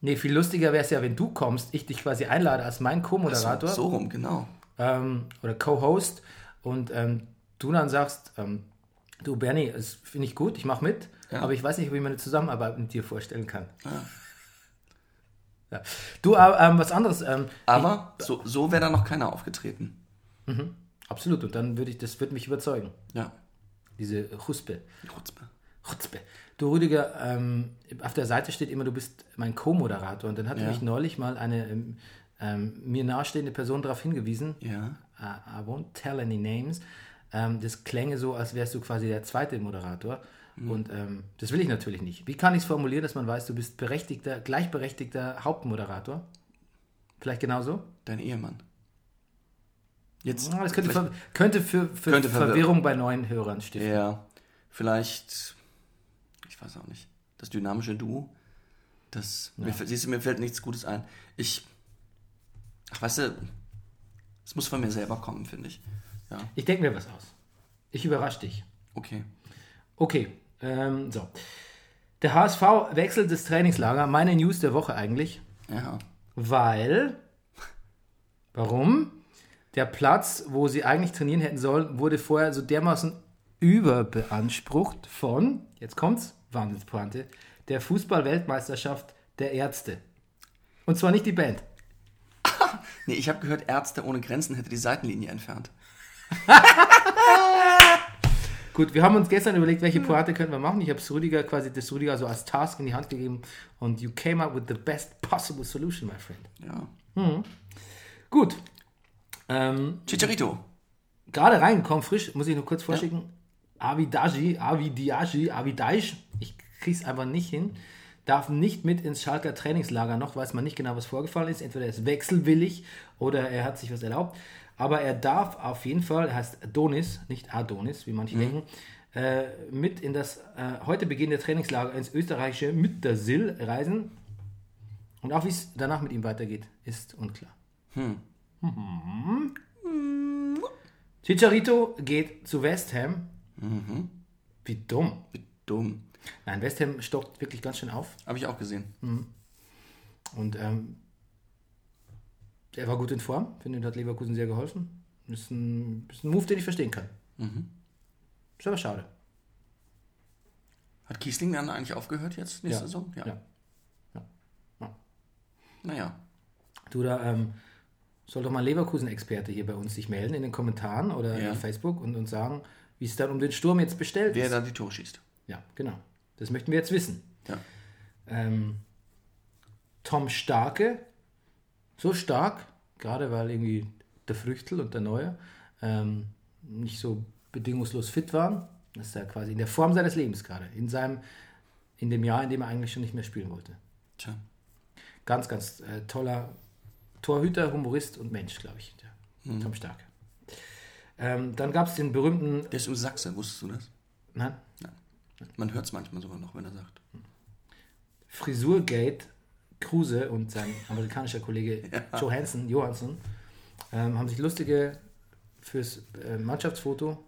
Nee, viel lustiger wäre es ja, wenn du kommst, ich dich quasi einlade als mein Co-Moderator So, so rum, genau. ähm, oder Co-Host und ähm, du dann sagst, ähm, du Bernie, das finde ich gut, ich mache mit, Ja. aber ich weiß nicht, ob ich mir eine Zusammenarbeit mit dir vorstellen kann. Ja. Du, äh, ähm, was anderes, ähm, Aber so, so wäre da noch keiner aufgetreten. absolut, und dann würde ich, das würde mich überzeugen, Ja. diese Huspe. Chutzpe. Chutzpe. Du Rüdiger, ähm, auf der Seite steht immer, du bist mein Co-Moderator und dann hat Ja. mich neulich mal eine ähm, ähm, mir nahestehende Person darauf hingewiesen, Ja. I, I won't tell any names, ähm, das klänge so, als wärst du quasi der zweite Moderator und ähm, das will ich natürlich nicht. Wie kann ich es formulieren, dass man weiß, du bist berechtigter, gleichberechtigter Hauptmoderator? Vielleicht genauso? Dein Ehemann. Jetzt. Ja, Das könnte, ver könnte für, für Könnte. Verwirrung bei neuen Hörern stiften. Ja, vielleicht, ich weiß auch nicht, das dynamische Duo, das, mir, fällt- siehst du, mir fällt nichts Gutes ein. Ich, ach, weißt du, es muss von mir selber kommen, finde ich. Ja, Ich denke mir was aus. Ich überrasche dich. okay. Okay, ähm, so. Der HSV wechselt das Trainingslager. Meine News der Woche eigentlich. Ja, Weil. Warum? Der Platz, wo sie eigentlich trainieren hätten sollen, wurde vorher so dermaßen überbeansprucht von, jetzt kommt's, Wahnsinnspointe, der Fußball-Weltmeisterschaft der Ärzte. Und zwar nicht die Band. nee, ich habe gehört, Ärzte ohne Grenzen hätte die Seitenlinie entfernt. Gut, wir haben uns gestern überlegt, welche Pointe können wir machen. Ich habe es Rüdiger quasi das Rüdiger so als Task in die Hand gegeben und you came up with the best possible solution, my friend. Ja. Gut. Ähm, Chicharito. gerade reingekommen, frisch, muss ich nur kurz vorschicken. Avidaji, Avidiaji, Avidaish, ich krieg's einfach nicht hin. darf nicht mit ins Schalker Trainingslager. Noch weiß man nicht genau, was vorgefallen ist. Entweder er ist wechselwillig oder er hat sich was erlaubt. Aber er darf auf jeden Fall, er heißt Donis, nicht Adonis, wie manche denken, äh, mit in das äh, heute beginnende Trainingslager ins österreichische Müttersill reisen. Und auch wie es danach mit ihm weitergeht, ist unklar. Hm. Chicharito geht zu West Ham. Wie dumm. Wie dumm. Nein, West Ham stockt wirklich ganz schön auf. Habe ich auch gesehen. Und ähm, er war gut in Form. Finde, hat Leverkusen sehr geholfen. Ist ein, ist ein Move, den ich verstehen kann. Ist aber schade. Hat Kiesling dann eigentlich aufgehört jetzt nächste Ja. Saison? Ja. Ja. Ja. Naja. Du, da ähm, soll doch mal Leverkusen-Experte hier bei uns sich melden in den Kommentaren oder Ja. auf Facebook und, und sagen, wie es dann um den Sturm jetzt bestellt Wer ist. da die Tore schießt. Ja, genau. Das möchten wir jetzt wissen. Ja. Ähm, Tom Starke, so stark, gerade weil irgendwie der Früchtel und der Neue ähm, nicht so bedingungslos fit waren. Das ist ja quasi in der Form seines Lebens gerade, in seinem, in dem Jahr, in dem er eigentlich schon nicht mehr spielen wollte. Tja. Ganz, ganz äh, toller Torhüter, Humorist und Mensch, glaube ich, der Tom Starke. Ähm, dann gab es den berühmten, Der ist im Sachse, wusstest du das? nein, Man hört es manchmal sogar noch, wenn er sagt. Frisurgate Kruse und sein amerikanischer Kollege Johansson, Johansson ähm, haben sich lustige fürs äh, Mannschaftsfoto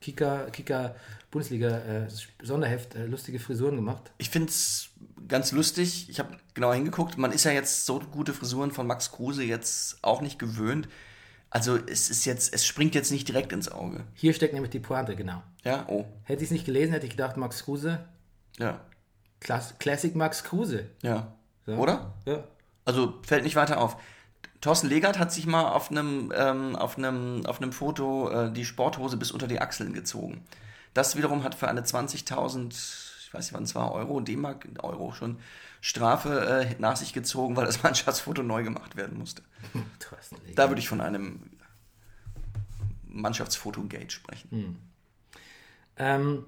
Kika, Kika Bundesliga äh, Sonderheft äh, lustige Frisuren gemacht. Ich finde es ganz lustig. Ich habe genauer hingeguckt. Man ist ja jetzt so gute Frisuren von Max Kruse jetzt auch nicht gewöhnt. Also es ist jetzt, es springt jetzt nicht direkt ins Auge. Hier steckt nämlich die Pointe, genau. Ja, oh. Hätte ich es nicht gelesen, hätte ich gedacht, Max Kruse, Ja. Klass Classic Max Kruse. Ja. Ja. Oder? Ja. Also fällt nicht weiter auf. Thorsten Legert hat sich mal auf einem, ähm, auf einem, auf einem Foto äh, die Sporthose bis unter die Achseln gezogen. Das wiederum hat für eine 20.000, ich weiß nicht wann es war, Euro, D-Mark, Euro schon, Strafe äh, nach sich gezogen, weil das Mannschaftsfoto neu gemacht werden musste. Da würde ich von einem Mannschaftsfoto-Gate sprechen. Ähm,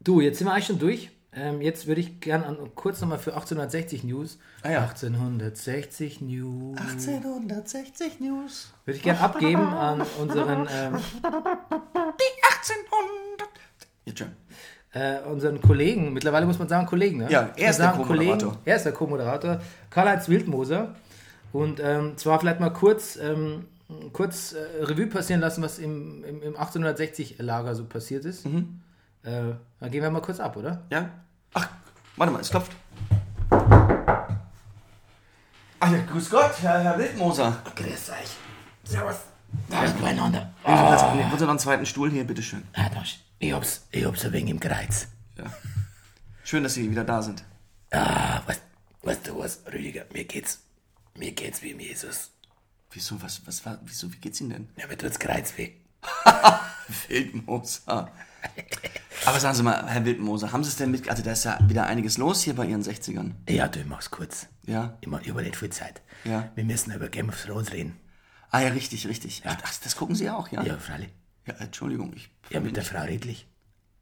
du, jetzt sind wir eigentlich schon durch. Ähm, jetzt würde ich gerne an, kurz nochmal für 1860 News. Ah ja. 1860 News. 1860 News. Würde ich gerne abgeben an unseren, ähm, Die 1800. Jetzt schon. Äh, unseren Kollegen. Mittlerweile muss man sagen Kollegen, ne? Ja, er ist der Co-Moderator. Er ist der Co-Moderator. Karl-Heinz Wildmoser. Und ähm, zwar vielleicht mal kurz, ähm, kurz äh, Revue passieren lassen, was im, im, im 1860-Lager so passiert ist. Mhm. Äh, dann gehen wir mal kurz ab, oder? Ja? Ach, warte mal, es klopft. Ach ja, grüß Gott, Herr, Herr Wildmoser. Grüß euch. Servus. Servus beieinander. Ah. Ich wollte noch einen zweiten Stuhl hier, bitteschön. Ah, das- Ich hab's, ich hab's ein wenig im Kreuz. Ja. Schön, dass Sie wieder da sind. Ah, weißt, weißt du was, Rüdiger, mir geht's, mir geht's wie im Jesus. Wieso, was, was war, wieso, wie geht's Ihnen denn? Ja, mir tut's Kreuz weh. Wildmoser. Aber sagen Sie mal, Herr Wildmoser, haben Sie es denn mit, also da ist ja wieder einiges los hier bei Ihren 60ern. Ja, du, ich mach's kurz. Ja? Ich mach über nicht viel Zeit. Ja. Wir müssen über Game of Thrones reden. Ah ja, richtig, richtig. Ach, das, gucken Sie ja auch, ja? Ja, freilich. Ja, Entschuldigung, ich... Ja, mit der Frau Redlich.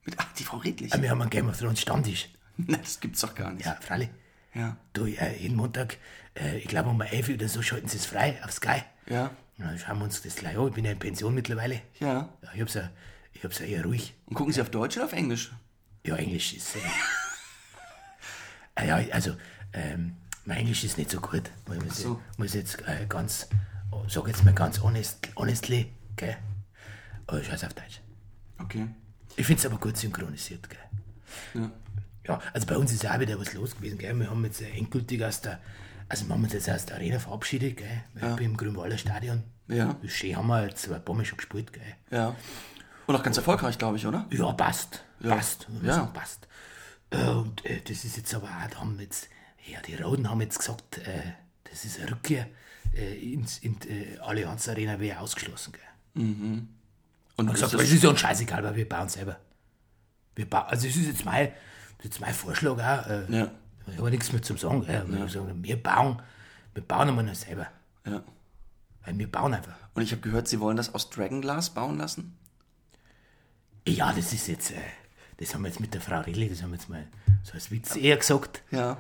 Mit, ach, die Frau Redlich. Ah, Wir haben einen Game of Thrones Stammtisch. Nein, das gibt's doch gar nicht. Ja, freilich. Ja. Du, äh, jeden Montag, äh, ich glaube um 11 Uhr oder so, schalten sie es frei auf Sky. Ja. Und dann schauen wir uns das gleich an. Ich bin ja in Pension mittlerweile. Ja. Ja, ich hab's ja, ich hab's ja eher ruhig. Und gucken Sie auf Deutsch oder auf Englisch? Ja, Englisch ist. Äh, ah ja, also, ähm, mein Englisch ist nicht so gut. Muss, so. muss jetzt äh, ganz, sag jetzt mal ganz honest, honestly, gell? Oh, scheiß auf Deutsch. Okay. Ich find's aber gut synchronisiert, gell? Ja. Ja, also bei uns ist ja auch wieder was los gewesen, gell? Wir haben jetzt äh, endgültig aus der, also wir haben uns jetzt aus der Arena verabschiedet, gell? Ja. Im Grünwalder Stadion. Ja. Das Schön haben wir jetzt zwei paar Mal schon gespielt, gell? Ja. Und auch ganz erfolgreich, glaube ich, oder? Ja, passt. Ja. Passt. Ja. sagen, passt. Äh, und äh, das ist jetzt aber auch, da haben jetzt, ja, die Roten haben jetzt gesagt, äh, das ist eine Rückkehr äh, ins in, äh, Allianz Arena wäre ausgeschlossen, gell? Und Und gesagt, das- ist ja uns scheißegal, weil wir bauen selber. Wir bauen, also es ist jetzt mein, jetzt mein Vorschlag auch. Äh, Ja. Ich habe nichts mehr zum Sagen. Gell? Wir, sagen, wir bauen, wir bauen einmal noch selber. ja. Weil wir bauen einfach. Und ich habe gehört, Sie wollen das aus Dragonglass bauen lassen? Ja, das ist jetzt, äh, das haben wir jetzt mit der Frau Rehli, das haben wir jetzt mal so als Witz eher gesagt. Ja.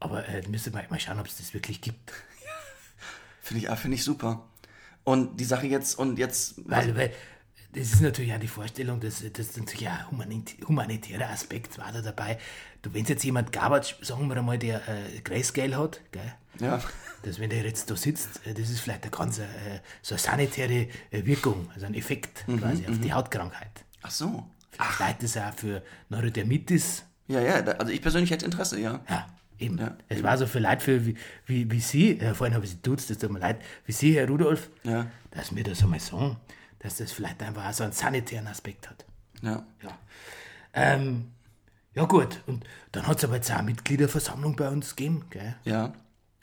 Aber äh, müssen wir mal schauen, ob es das wirklich gibt. Finde ich, ah, finde ich super. Und die Sache jetzt, und jetzt, Weil, weil das ist natürlich auch die Vorstellung, dass das natürlich ein humanit humanitärer Aspekt war da dabei. Du, wenn jetzt jemand Garbage, sagen wir einmal, der äh, Grayscale hat, gell? ja, dass wenn der jetzt da sitzt, äh, das ist vielleicht eine ganz äh, so eine sanitäre äh, Wirkung, also ein Effekt quasi auf die Hautkrankheit. ach so. Vielleicht leitet es auch für Neurodermitis. Ja, ja, also ich persönlich hätte Interesse, ja. Ja, eben. Ja, es war so für Leute für, wie, wie, wie Sie, äh, vorhin habe ich Sie duzt, das tut mir leid, wie Sie, Herr Rudolf, Ja. dass wir das einmal sagen, dass das vielleicht einfach auch so einen sanitären Aspekt hat. Ja. Ja. Ähm, ja gut, und dann hat es aber jetzt auch eine Mitgliederversammlung bei uns gegeben, gell? Ja.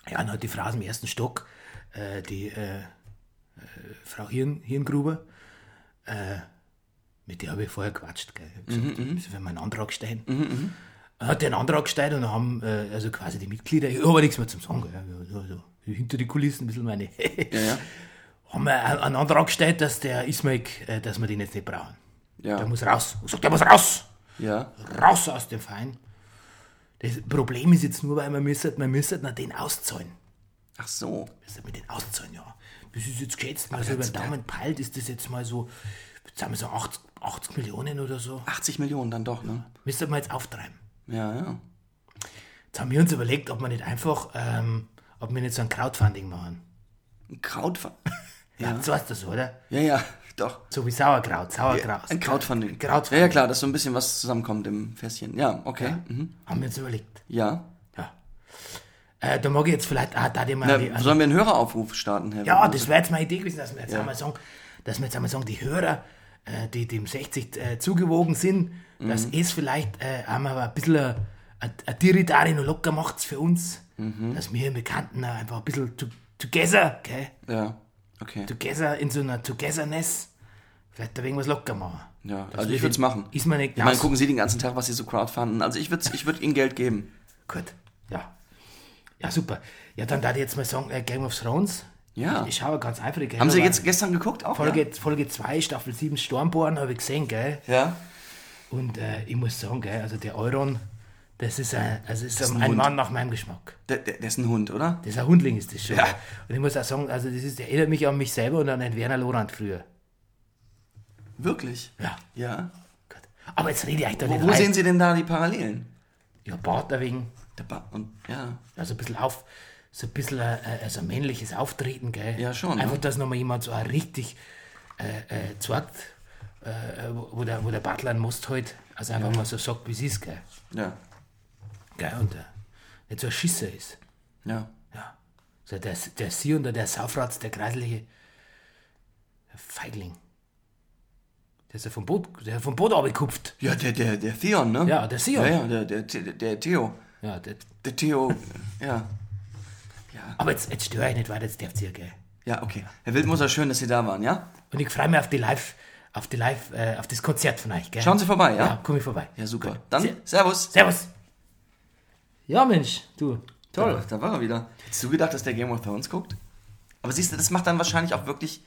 Ja, dann hat die Frau aus dem ersten Stock, äh, die äh, äh, Frau Hirn, Hirngruber, äh, mit der habe ich vorher gequatscht, gell? Ich gesagt, wir mal einen Antrag stellen. Dann hat der einen Antrag gestellt und dann haben äh, also quasi die Mitglieder, ich habe aber nichts mehr zum Sagen, gell? So, so, hinter die Kulissen ein bisschen meine, Ja, ja. haben wir einen einen Antrag gestellt, dass der Ismail, äh, dass wir den jetzt nicht brauchen. Der Ja. muss raus. Ich sag, der muss raus! Ja. Raus aus dem Verein. Das Problem ist jetzt nur, weil wir müssen, wir müssen noch den auszahlen. Ach so. müssen wir den auszahlen, ja. Das ist jetzt geschätzt, mal so über den Daumen peilt, ist das jetzt mal so, sagen wir so 80, 80 Millionen oder so. 80 Millionen dann doch, ne? Müssen wir jetzt auftreiben. Ja, ja. Jetzt haben wir uns überlegt, ob wir nicht einfach, ähm, ob wir nicht so ein Crowdfunding machen. Ein Krautfund. Ja, so heißt das, oder? Ja, ja, doch. So wie Sauerkraut, Sauerkraut. Ein Krautfunding. Crowdfunding. Ja, ja, klar, dass so ein bisschen was zusammenkommt im Fässchen. Ja, okay. Ja. Mhm. Haben wir uns überlegt. ja. Ja. Äh, da mag ich jetzt vielleicht, ah, da die mal Na, die, an sollen wir einen Höreraufruf starten, Herr Ja, das wäre jetzt meine Idee gewesen, dass wir jetzt einmal sagen, dass wir jetzt einmal sagen, die Hörer, äh, die dem 60 äh, zugewogen sind, dass es vielleicht äh, einmal ein bisschen ein, Tiritari noch locker macht für uns, dass wir Bekannten einfach ein bisschen to, together, gell? Ja, okay. Together in so einer Togetherness vielleicht da irgendwas locker machen. Ja, Dass also ich würde es machen. Ist mir nicht Ich meine, gucken Sie den ganzen Tag, was Sie so crowdfunden. Also ich würde ich würd Ihnen Geld geben. Gut, ja. Ja, super. Ja, dann darf ich jetzt mal sagen, äh, Game of Thrones. Ja. Ich, ich schaue ganz eifrig. gell, Haben Sie jetzt gestern geguckt? Auch, Folge, Folge 2, Staffel 7, Stormborn, habe ich gesehen, gell? Ja? ja? Und äh, ich muss sagen, gell, also der Euron, das ist ein, also ist ist ein, ein ein. Mann nach meinem Geschmack. Der, der, der ist ein Hund, oder? Das ist ein Hundling, ist das schon. Ja. Und ich muss auch sagen, also das ist, erinnert mich an mich selber und an den Werner Lorand früher. Wirklich? Ja. Ja. Gut. Aber jetzt rede ich da Wo, nicht wo rein. sehen Sie denn da die Parallelen? Ja, Bart wegen, Der ba und, ja. also ein bisschen auf, so ein bisschen äh, also ein männliches Auftreten, gell? Ja, schon, Einfach, ne? dass nochmal jemand so ein richtig äh, äh, zeigt, äh, äh, wo, der, wo der Butler einen Most halt, also einfach mal so sagt, wie es ist, gell? Ja. Gell? Und äh, nicht so ein Schisser ist. Ja. Ja. So der, der Sie und der Saufratz, der kreisliche Feigling. Der ist ja vom Boot, der vom Boot abgekupft. Ja, der, der, der Theon, ne? Ja, der Theon. Ja, ja, der, der, der, der Theo. Ja, der, Der Theo, ja. aber jetzt, jetzt störe ich nicht weiter, jetzt darfst ihr, gell? Ja, okay. Herr Wildmoser, schön, dass Sie da waren, ja? Und ich freue mich auf die Live, auf die Live, äh, auf das Konzert von euch, gell? Schauen Sie vorbei, ja? Ja, komm ich vorbei. Ja, super. Dann, Se- Servus. Servus. Ja, Mensch, du, toll. Da, da war er wieder. Hättest du gedacht, dass der Game of Thrones guckt? Aber siehst du, das macht dann wahrscheinlich auch wirklich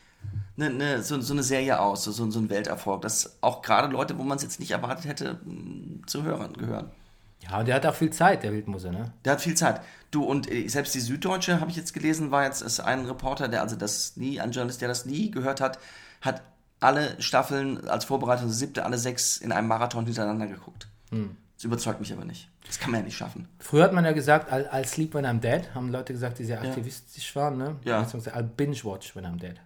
eine, eine, so, so eine Serie aus, so, so ein Welterfolg, dass auch gerade Leute, wo man es jetzt nicht erwartet hätte, mh, zu hören gehören. Ja, und der hat auch viel Zeit, der Wildmoser, ne? Der hat viel Zeit. Du, und äh, selbst die Süddeutsche, habe ich jetzt gelesen, war jetzt ist ein Reporter, der also das nie, ein Journalist, der das nie gehört hat, hat alle Staffeln als Vorbereitung, siebte, alle sechs in einem Marathon hintereinander geguckt. Das überzeugt mich aber nicht. Das kann man ja nicht schaffen. Früher hat man ja gesagt, I'll, I'll sleep when I'm dead, haben Leute gesagt, die sehr aktivistisch waren, ne? Ja. I'll binge watch when I'm dead.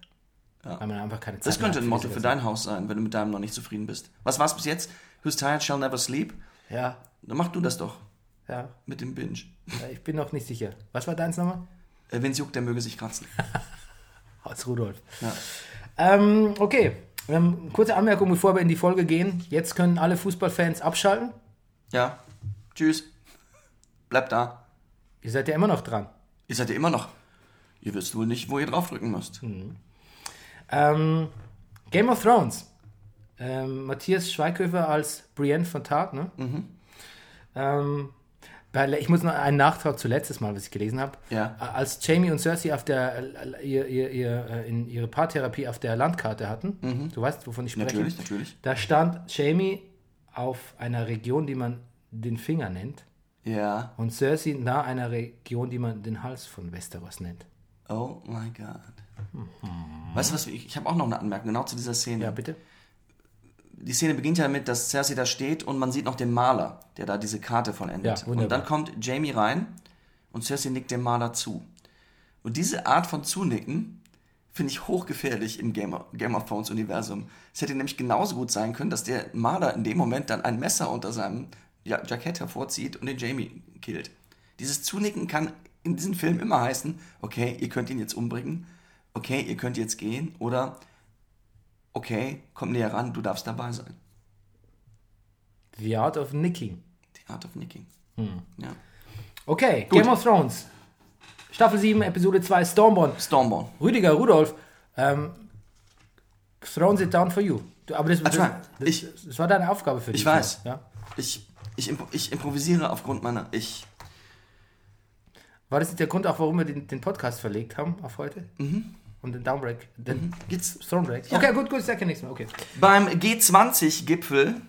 Weil man einfach keine Zeit Das könnte ein Motto für dein Haus sein, wenn du mit deinem noch nicht zufrieden bist. Was war's bis jetzt? Who's tired shall never sleep? Ja, Dann mach du das doch ja, mit dem Binge. ja, ich bin noch nicht sicher. Was war deins nochmal? Äh, wenn's juckt, der möge sich kratzen. Hans Rudolf. Ja. Ähm, okay, wir haben eine kurze Anmerkung, bevor wir in die Folge gehen. Jetzt können alle Fußballfans abschalten. Ja. Tschüss. Bleibt da. Ihr seid ja immer noch dran. Ihr seid ja immer noch. Ihr wisst wohl nicht, wo ihr draufdrücken müsst. Ähm, Game of Thrones. Ähm, Matthias Schweighöfer als Brienne von Tart, ne? Mhm. Ähm, ich muss noch einen Nachtrag zu letztes Mal, was ich gelesen habe. Ja. Als Jamie und Cersei auf der, ihr, ihr, ihr, äh, in ihre Paartherapie auf der Landkarte hatten, du weißt, wovon ich spreche. Mhm. Natürlich, natürlich. Da stand Jamie auf einer Region, die man den Finger nennt. Ja. Und Cersei nah einer Region, die man den Hals von Westeros nennt. Oh my God. Weißt du was, ich, ich habe auch noch eine Anmerkung, genau zu dieser Szene. Ja, bitte? die Szene beginnt ja mit, dass Cersei da steht und man sieht noch den Maler, der da diese Karte vollendet. Ja, wunderbar. und dann kommt Jamie rein und Cersei nickt dem Maler zu. Und diese Art von Zunicken finde ich hochgefährlich im Game of, Game of Thrones Universum. Es hätte nämlich genauso gut sein können, dass der Maler in dem Moment dann ein Messer unter seinem ja Jackett hervorzieht und den Jamie killt. Dieses Zunicken kann in diesem Film immer heißen, okay, ihr könnt ihn jetzt umbringen, okay, ihr könnt jetzt gehen oder okay, komm näher ran, du darfst dabei sein. The Art of Nicking. Die Art of Nicking. Hm. Ja. Okay, Game of Thrones. Staffel 7, Episode 2, Stormborn. Stormborn. Rüdiger, Rudolf, ähm, thrones it down for you. Du, aber das, das, das, ich- das war deine Aufgabe für dich. Ich weiß. Ja? Ich, ich, impro ich improvisiere aufgrund meiner. Ich. War das nicht der Grund auch, warum wir den, den Podcast verlegt haben auf heute? Mhm. Und den Downbreak, den Geht's Thronebreak? Okay, gut, gut, sag ja nichts mehr, okay. Beim G20-Gipfel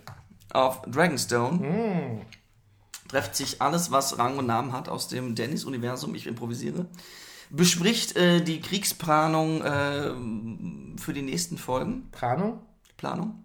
auf Dragonstone Mm. Trifft sich alles, was Rang und Namen hat aus dem Dennis-Universum, ich improvisiere, bespricht äh, die Kriegsplanung äh, für die nächsten Folgen. Planung? Planung?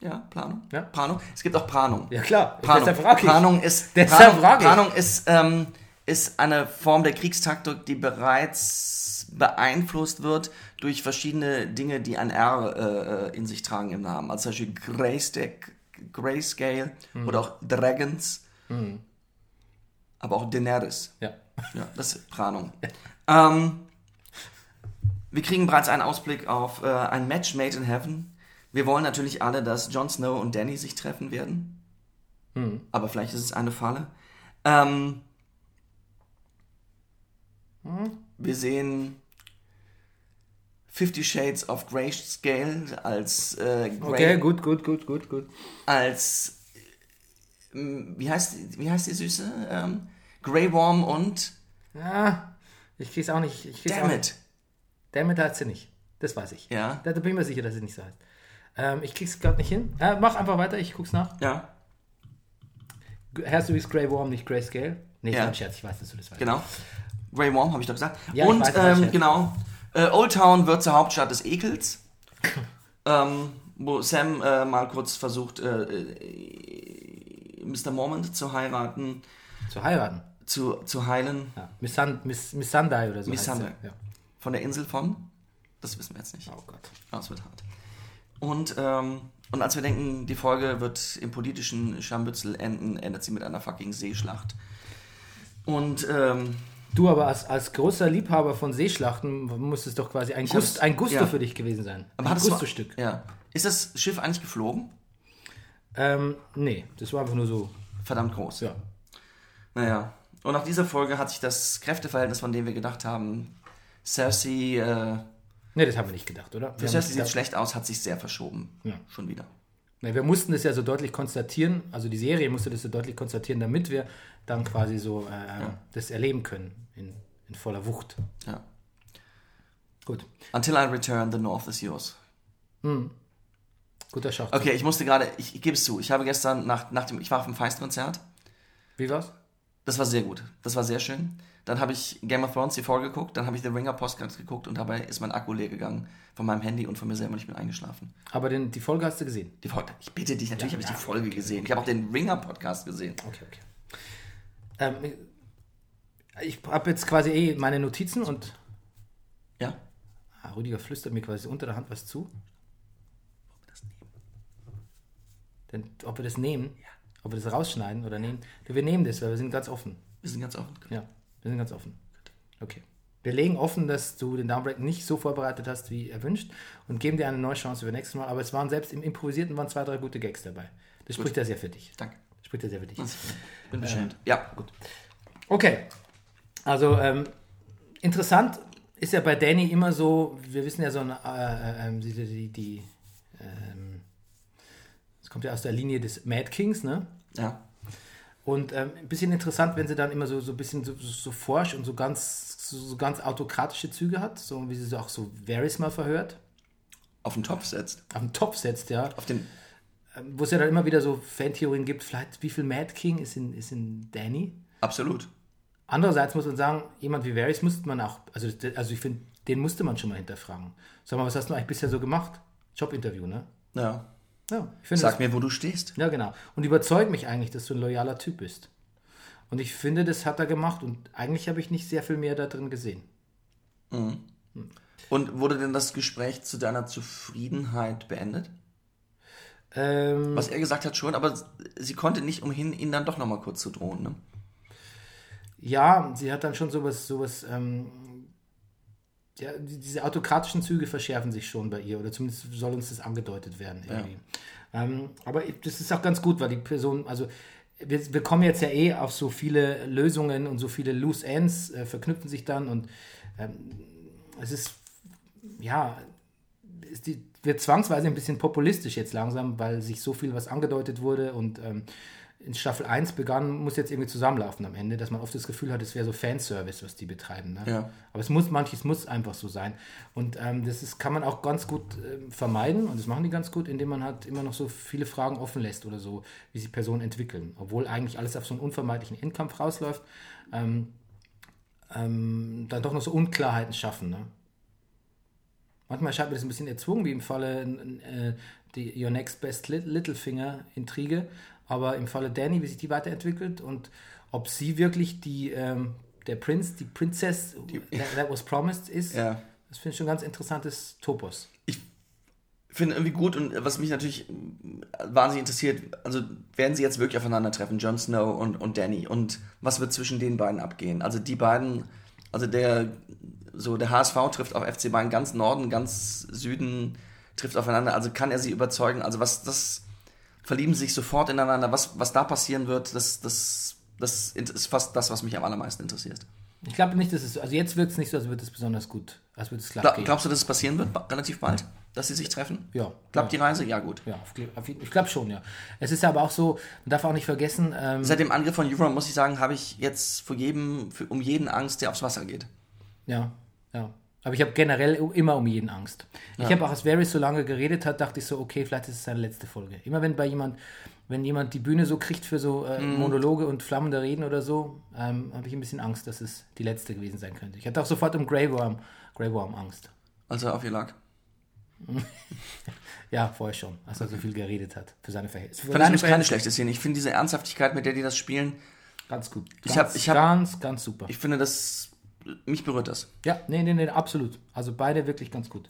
Ja, Planung. Ja. Planung. Es gibt auch Planung. Ja klar, Planung. deshalb frag ich. Planung ist, Planung, frag ich. Planung ist, ähm, ist eine Form der Kriegstaktik, die bereits beeinflusst wird durch verschiedene Dinge, die ein R äh, in sich tragen im Namen. Also zum Beispiel Greystack, Grayscale Mhm. oder auch Dragons, aber auch Daenerys. Ja. Ja, das ist Planung. Ähm, wir kriegen bereits einen Ausblick auf äh, ein Match made in heaven. Wir wollen natürlich alle, dass Jon Snow und Danny sich treffen werden. Aber vielleicht ist es eine Falle. Ähm, Wir sehen Fifty Shades of Grayscale als äh, Grey, Okay, gut, gut, gut, gut, gut. als ähm, wie heißt wie heißt die Süße? Ähm, Grey Worm und Ja, ich krieg's auch nicht. Ich krieg's auch Damn nicht. it. Damit hat sie nicht. Das weiß ich. Ja. Da, da bin ich mir sicher, dass sie nicht so heißt. Ähm, ich krieg's gerade nicht hin. Ja, mach einfach weiter, ich guck's nach. Ja, Heißt du wie Grey Worm, nicht Grayscale? Nee, Ja. ja. Scherz, ich weiß, dass du das weißt. genau. Grey Worm habe ich doch gesagt. Ja, ich und weiß, ähm, ich- genau, äh, Old Town wird zur Hauptstadt des Ekels. ähm, wo Sam äh, mal kurz versucht, äh, äh, Mr. Mormont zu heiraten, Zu heiraten. zu, zu heilen. Ja. Miss, Sun, Miss, Miss Sunday oder so. Sunday. Ja. Von der Insel von? Das wissen wir jetzt nicht. Oh Gott. Das wird hart. Und, ähm, und als wir denken, die Folge wird im politischen Scharmützel enden, endet sie mit einer fucking Seeschlacht. Und ähm, Du aber als, als großer Liebhaber von Seeschlachten muss es doch quasi ein, Gust, ein Gusto ja. für dich gewesen sein. aber ein Gusto-Stück. Ja. Ist das Schiff eigentlich geflogen? Ähm, nee, das war einfach nur so. Verdammt groß. Ja. Naja. Und nach dieser Folge hat sich das Kräfteverhältnis, von dem wir gedacht haben, Cersei, äh, Nee, das haben wir nicht gedacht, oder? für Cersei sieht schlecht aus, hat sich sehr verschoben. Ja. Schon wieder. nee, wir mussten das ja so deutlich konstatieren, also die Serie musste das so deutlich konstatieren, damit wir dann quasi so äh, das erleben können in, in voller Wucht. Ja. Gut. Until I return, the North is yours. Guter Schach. Okay, ich musste gerade, ich, ich gebe es zu, ich habe gestern nach, nach dem, ich war auf dem Feist-Konzert. Wie war's? Das war sehr gut. Das war sehr schön. Dann habe ich Game of Thrones die Folge geguckt, dann habe ich The Ringer Postcards geguckt und dabei ist mein Akku leer gegangen von meinem Handy und von mir selber und ich bin eingeschlafen. Aber den, die Folge hast du gesehen. Die Folge, ich bitte dich, natürlich habe ich die Folge gesehen. Ich habe auch den Ringer Podcast gesehen. Okay, okay. Ähm, ich habe jetzt quasi eh meine Notizen und Ja? ah, Rüdiger flüstert mir quasi unter der Hand was zu. Denn, ob wir das nehmen, ob wir das rausschneiden oder nehmen. Du, wir nehmen das, weil wir sind ganz offen. Wir sind ganz offen. Ja, wir sind ganz offen. Okay. Wir legen offen, dass du den Downbreak nicht so vorbereitet hast, wie erwünscht und geben dir eine neue Chance für nächstes Mal. Aber es waren selbst im Improvisierten waren zwei, drei gute Gags dabei. Das spricht ja sehr für dich. Danke. Spricht ja sehr für dich. Ich bin beschämt. ja, gut. Okay. Also ähm, interessant ist ja bei Danny immer so, wir wissen ja so, eine, äh, äh, die, die, die ähm, das kommt ja aus der Linie des Mad Kings, ne? Ja. Und ähm, ein bisschen interessant, wenn sie dann immer so, so ein bisschen so, so, forsch und so ganz, so, so ganz autokratische Züge hat, so wie sie auch so Varys mal verhört, Auf den Topf setzt. auf den Topf setzt, ja. Auf den. ähm, wo es ja dann immer wieder so Fantheorien gibt, vielleicht wie viel Mad King ist in, ist in Danny. Absolut. Andererseits muss man sagen, jemand wie Varys musste man auch, also, also ich finde, den musste man schon mal hinterfragen. Sag mal, was hast du eigentlich bisher so gemacht? Jobinterview, ne? Ja. Ja, ich finde Sag das, mir, wo du stehst. ja, genau. Und überzeug mich eigentlich, dass du ein loyaler Typ bist. Und ich finde, das hat er gemacht und eigentlich habe ich nicht sehr viel mehr da drin gesehen. Und wurde denn das Gespräch zu deiner Zufriedenheit beendet? Ähm, Was er gesagt hat schon, aber sie konnte nicht umhin, ihn dann doch nochmal kurz zu drohen. Ne? Ja, sie hat dann schon sowas, sowas, ähm, ja, die- diese autokratischen Züge verschärfen sich schon bei ihr, oder zumindest soll uns das angedeutet werden irgendwie. Ähm, aber das ist auch ganz gut, weil die Person, also wir, wir kommen jetzt ja eh auf so viele Lösungen und so viele Loose Ends äh, verknüpfen sich dann und ähm, es ist, ja, ist die, wird zwangsweise ein bisschen populistisch jetzt langsam, weil sich so viel was angedeutet wurde und ähm, in Staffel 1 begann, muss jetzt irgendwie zusammenlaufen am Ende, dass man oft das Gefühl hat, es wäre so Fanservice, was die betreiben. Ne? Ja. Aber es muss, manches muss einfach so sein. Und ähm, das ist, kann man auch ganz gut ähm, vermeiden und das machen die ganz gut, indem man halt immer noch so viele Fragen offen lässt oder so, wie sich Personen entwickeln. Obwohl eigentlich alles auf so einen unvermeidlichen Endkampf rausläuft, ähm, ähm, dann doch noch so Unklarheiten schaffen. Ne? Manchmal scheint mir das ein bisschen erzwungen, wie im Falle äh, die Your Next Best Lit- Littlefinger-Intrige. Aber im Falle Danny, wie sich die weiterentwickelt und ob sie wirklich die, ähm, der Prinz, die Princess that, that was promised ist, Ja. das finde ich schon ein ganz interessantes Topos. finde irgendwie gut und was mich natürlich wahnsinnig interessiert, also werden sie jetzt wirklich aufeinandertreffen, Jon Snow und, und Danny und was wird zwischen den beiden abgehen? Also die beiden, also der so der HSV trifft auf FC Bayern ganz Norden, ganz Süden trifft aufeinander, also kann er sie überzeugen, also was das verlieben sich sofort ineinander, was was da passieren wird, das das das ist fast das, was mich am allermeisten interessiert. Ich glaube nicht, dass es, also jetzt wird es nicht so, als würde es besonders gut, als würde es Gla gehen. glaubst du, dass es passieren wird, relativ bald, dass sie sich treffen? Ja. Klappt die Reise? Ja, gut. Ja, auf, ich glaube schon, ja. Es ist aber auch so, man darf auch nicht vergessen, ähm, Seit dem Angriff von Euron, muss ich sagen, habe ich jetzt vor jedem, für, um jeden Angst, der aufs Wasser geht. Ja, ja. Aber ich habe generell immer um jeden Angst. Ich habe auch, als Varys so lange geredet hat, dachte ich so, okay, vielleicht ist es seine letzte Folge. Immer wenn bei jemand, wenn jemand die Bühne so kriegt für so äh, Mhm. Monologe und flammende Reden oder so, ähm, habe ich ein bisschen Angst, dass es die letzte gewesen sein könnte. Ich hatte auch sofort um Grey Worm, Grey Worm Angst. Als er auf ihr lag. Ja, vorher schon, als er so viel geredet hat für seine Verhältnisse. Für Fand ich seine keine schlechte Szene. Ich finde diese Ernsthaftigkeit, mit der die das spielen, ganz gut. Ich Ganz, hab- ich hab- ganz, ganz super. ich finde das, mich berührt das. Ja, nee, nee, nee, absolut. Also beide wirklich ganz gut.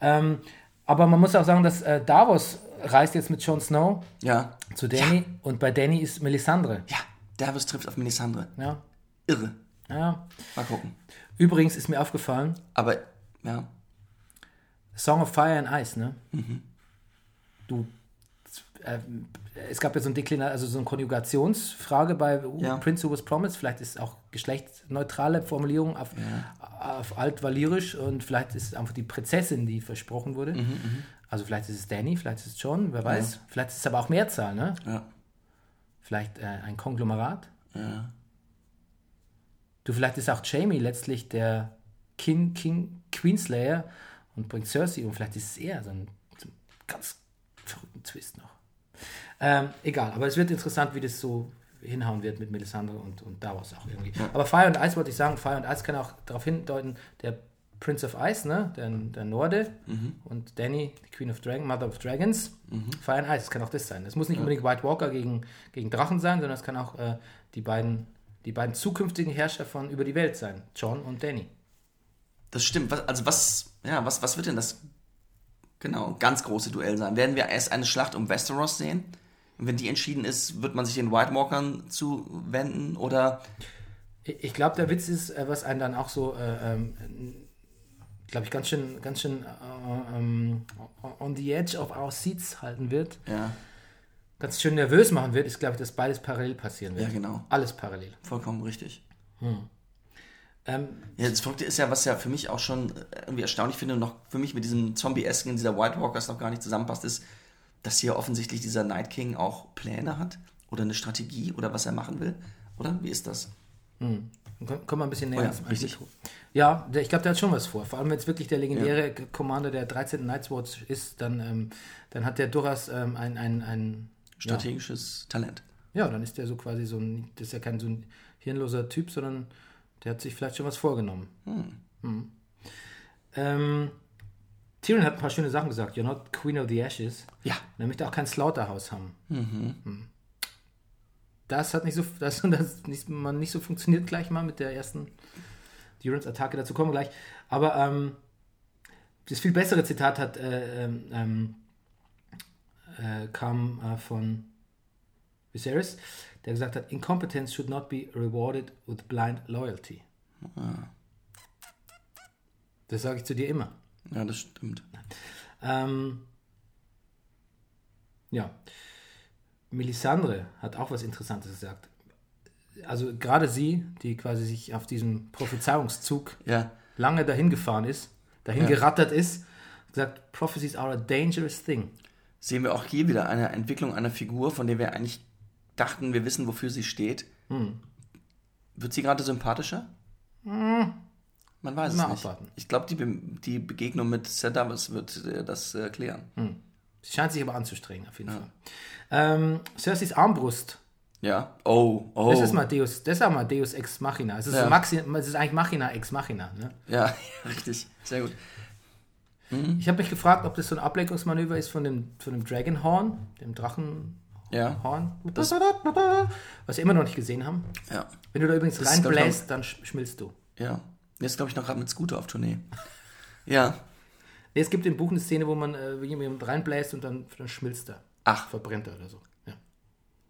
Ähm, aber man muss auch sagen, dass äh, Davos reist jetzt mit Jon Snow Ja. zu Danny und bei Danny ist Melisandre. Ja, Davos trifft auf Melisandre. Ja, Irre. ja. Mal gucken. Übrigens ist mir aufgefallen, Aber, ja. Song of Fire and Ice, ne? Du, äh, es gab ja so ein Deklinar, also so eine Konjugationsfrage bei Ja. Prince Who Was Promised. Vielleicht ist auch geschlechtsneutrale Formulierung auf, auf Altvalyrisch und vielleicht ist es einfach die Prinzessin, die versprochen wurde. Mhm, Also vielleicht ist es Danny, vielleicht ist es John, wer weiß. Vielleicht ist es aber auch Mehrzahl, ne? Ja. Vielleicht äh, ein Konglomerat. Ja. Du, vielleicht ist auch Jamie letztlich der King, King, Queenslayer und bringt Cersei um. Vielleicht ist es eher so ein, so ein ganz verrückten Twist noch. Ähm, egal, aber es wird interessant, wie das so hinhauen wird mit Melisandre und, und Davos auch irgendwie. Aber Fire und Ice wollte ich sagen, Fire und Ice kann auch darauf hindeuten, der Prince of Ice, ne, der, der Norde und Danny, die Queen of Dragon, Mother of Dragons. Fire and Ice, das kann auch das sein. Es muss nicht unbedingt White Walker gegen, gegen Drachen sein, sondern es kann auch äh, die, beiden, die beiden zukünftigen Herrscher von über die Welt sein, John und Danny. Das stimmt. Was, also was, ja, was, was wird denn das genau ganz große Duell sein? Werden wir erst eine Schlacht um Westeros sehen? Und wenn die entschieden ist, wird man sich den White Walkern zuwenden oder Ich, glaube, der Witz ist, äh, was einen dann auch so, äh, ähm, glaube ich, ganz schön, ganz schön ähm, on the edge of our seats halten wird, ja, ganz schön nervös machen wird, ist, glaube ich, dass beides parallel passieren wird. Ja, genau. Alles parallel. vollkommen richtig. Ähm, Ja, das Verrückte ist ja, was ja für mich auch schon äh, irgendwie erstaunlich finde und noch für mich mit diesem Zombie-esken, dieser White Walkers noch gar nicht zusammenpasst, ist, dass hier offensichtlich dieser Night King auch Pläne hat oder eine Strategie oder was er machen will. Oder? Wie ist das? Komm, komm mal ein bisschen näher Oh ja, richtig. Ja, der, ich glaube, der hat schon was vor. Vor allem, wenn es wirklich der legendäre Commander der 13. Night's Watch ist, dann, ähm, dann hat der durchaus ähm, ein, ein, ein Strategisches Talent. ja, dann ist der so quasi so ein, das ist ja kein so ein hirnloser Typ, sondern der hat sich vielleicht schon was vorgenommen. Hm. Ähm, Tyrion hat ein paar schöne Sachen gesagt. You're not Queen of the Ashes. Ja. Er möchte auch kein Slaughterhouse haben. Hm. Das hat nicht so, das, das nicht, man nicht so funktioniert gleich mal mit der ersten Durance-Attacke. Dazu kommen wir gleich. Aber ähm, das viel bessere Zitat hat, äh, ähm, ähm, äh, kam äh, von Viserys, der gesagt hat, Incompetence should not be rewarded with blind loyalty. Das sage ich zu dir immer. Ja, das stimmt. Ähm, ja. Melisandre hat auch was Interessantes gesagt. Also gerade sie, die quasi sich auf diesem Prophezeiungszug Ja. lange dahin gefahren ist, dahin gerattert ist, gesagt, Prophecies are a dangerous thing. Sehen wir auch hier wieder eine Entwicklung einer Figur, von der wir eigentlich dachten, wir wissen, wofür sie steht. Hm. Wird sie gerade sympathischer? Man weiß Mal es nicht. abwarten. Ich glaube, die, Be die Begegnung mit Sir Davos wird äh, das äh, klären. Sie scheint sich aber anzustrengen, auf jeden Fall. Ähm, Cerseis Armbrust. Ja. Oh, oh. Das ist mal Deus, das ist mal Deus Ex Machina. Es ist, Ja. so Maxi, es ist eigentlich Machina Ex Machina. Ne? Ja, richtig. Sehr gut. Ich habe mich gefragt, ob das so ein Ablenkungsmanöver ist von dem, von dem Dragonhorn, dem Drachenhorn, Ja. was wir immer noch nicht gesehen haben. Ja. Wenn du da übrigens reinbläst, dann sch- schmilzt du. Ja. Jetzt glaube ich noch gerade mit Scooter auf Tournee. Ja. Nee, es gibt im Buch eine Szene, wo man äh, jemand reinbläst und dann, dann schmilzt er. Ach. Verbrennt er oder so. Ja.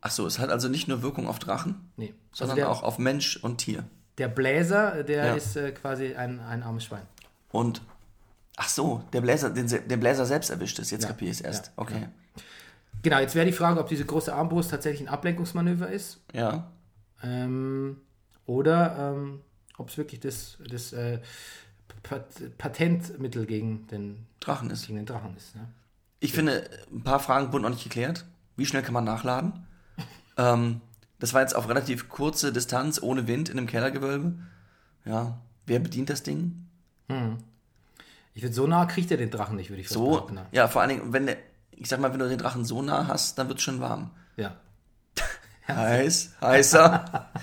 Ach so, es hat also nicht nur Wirkung auf Drachen, Nee. Also sondern der, auch auf Mensch und Tier. der Bläser, der Ja. ist äh, quasi ein, ein armes Schwein. Und ach so, der Bläser, den, den Bläser selbst erwischt ist. Jetzt Ja, kapiere ich es erst. ja, okay. Genau, jetzt wäre die Frage, ob diese große Armbrust tatsächlich ein Ablenkungsmanöver ist. Ja. Ähm, oder ähm, ob es wirklich das, das äh, Pat Patentmittel gegen den, Drachen ist. gegen den Drachen ist. Ne? Ich finde, ein paar Fragen wurden noch nicht geklärt. Wie schnell kann man nachladen? ähm, das war jetzt auf relativ kurze Distanz, ohne Wind, in einem Kellergewölbe. Ja. Wer bedient das Ding? Ich würde so nah kriegt er den Drachen nicht, würde ich So, behaupten. ne? ja, vor allen Dingen, wenn der, ich sag mal, wenn du den Drachen so nah hast, dann wird es schon warm. Ja. Heiß, heißer.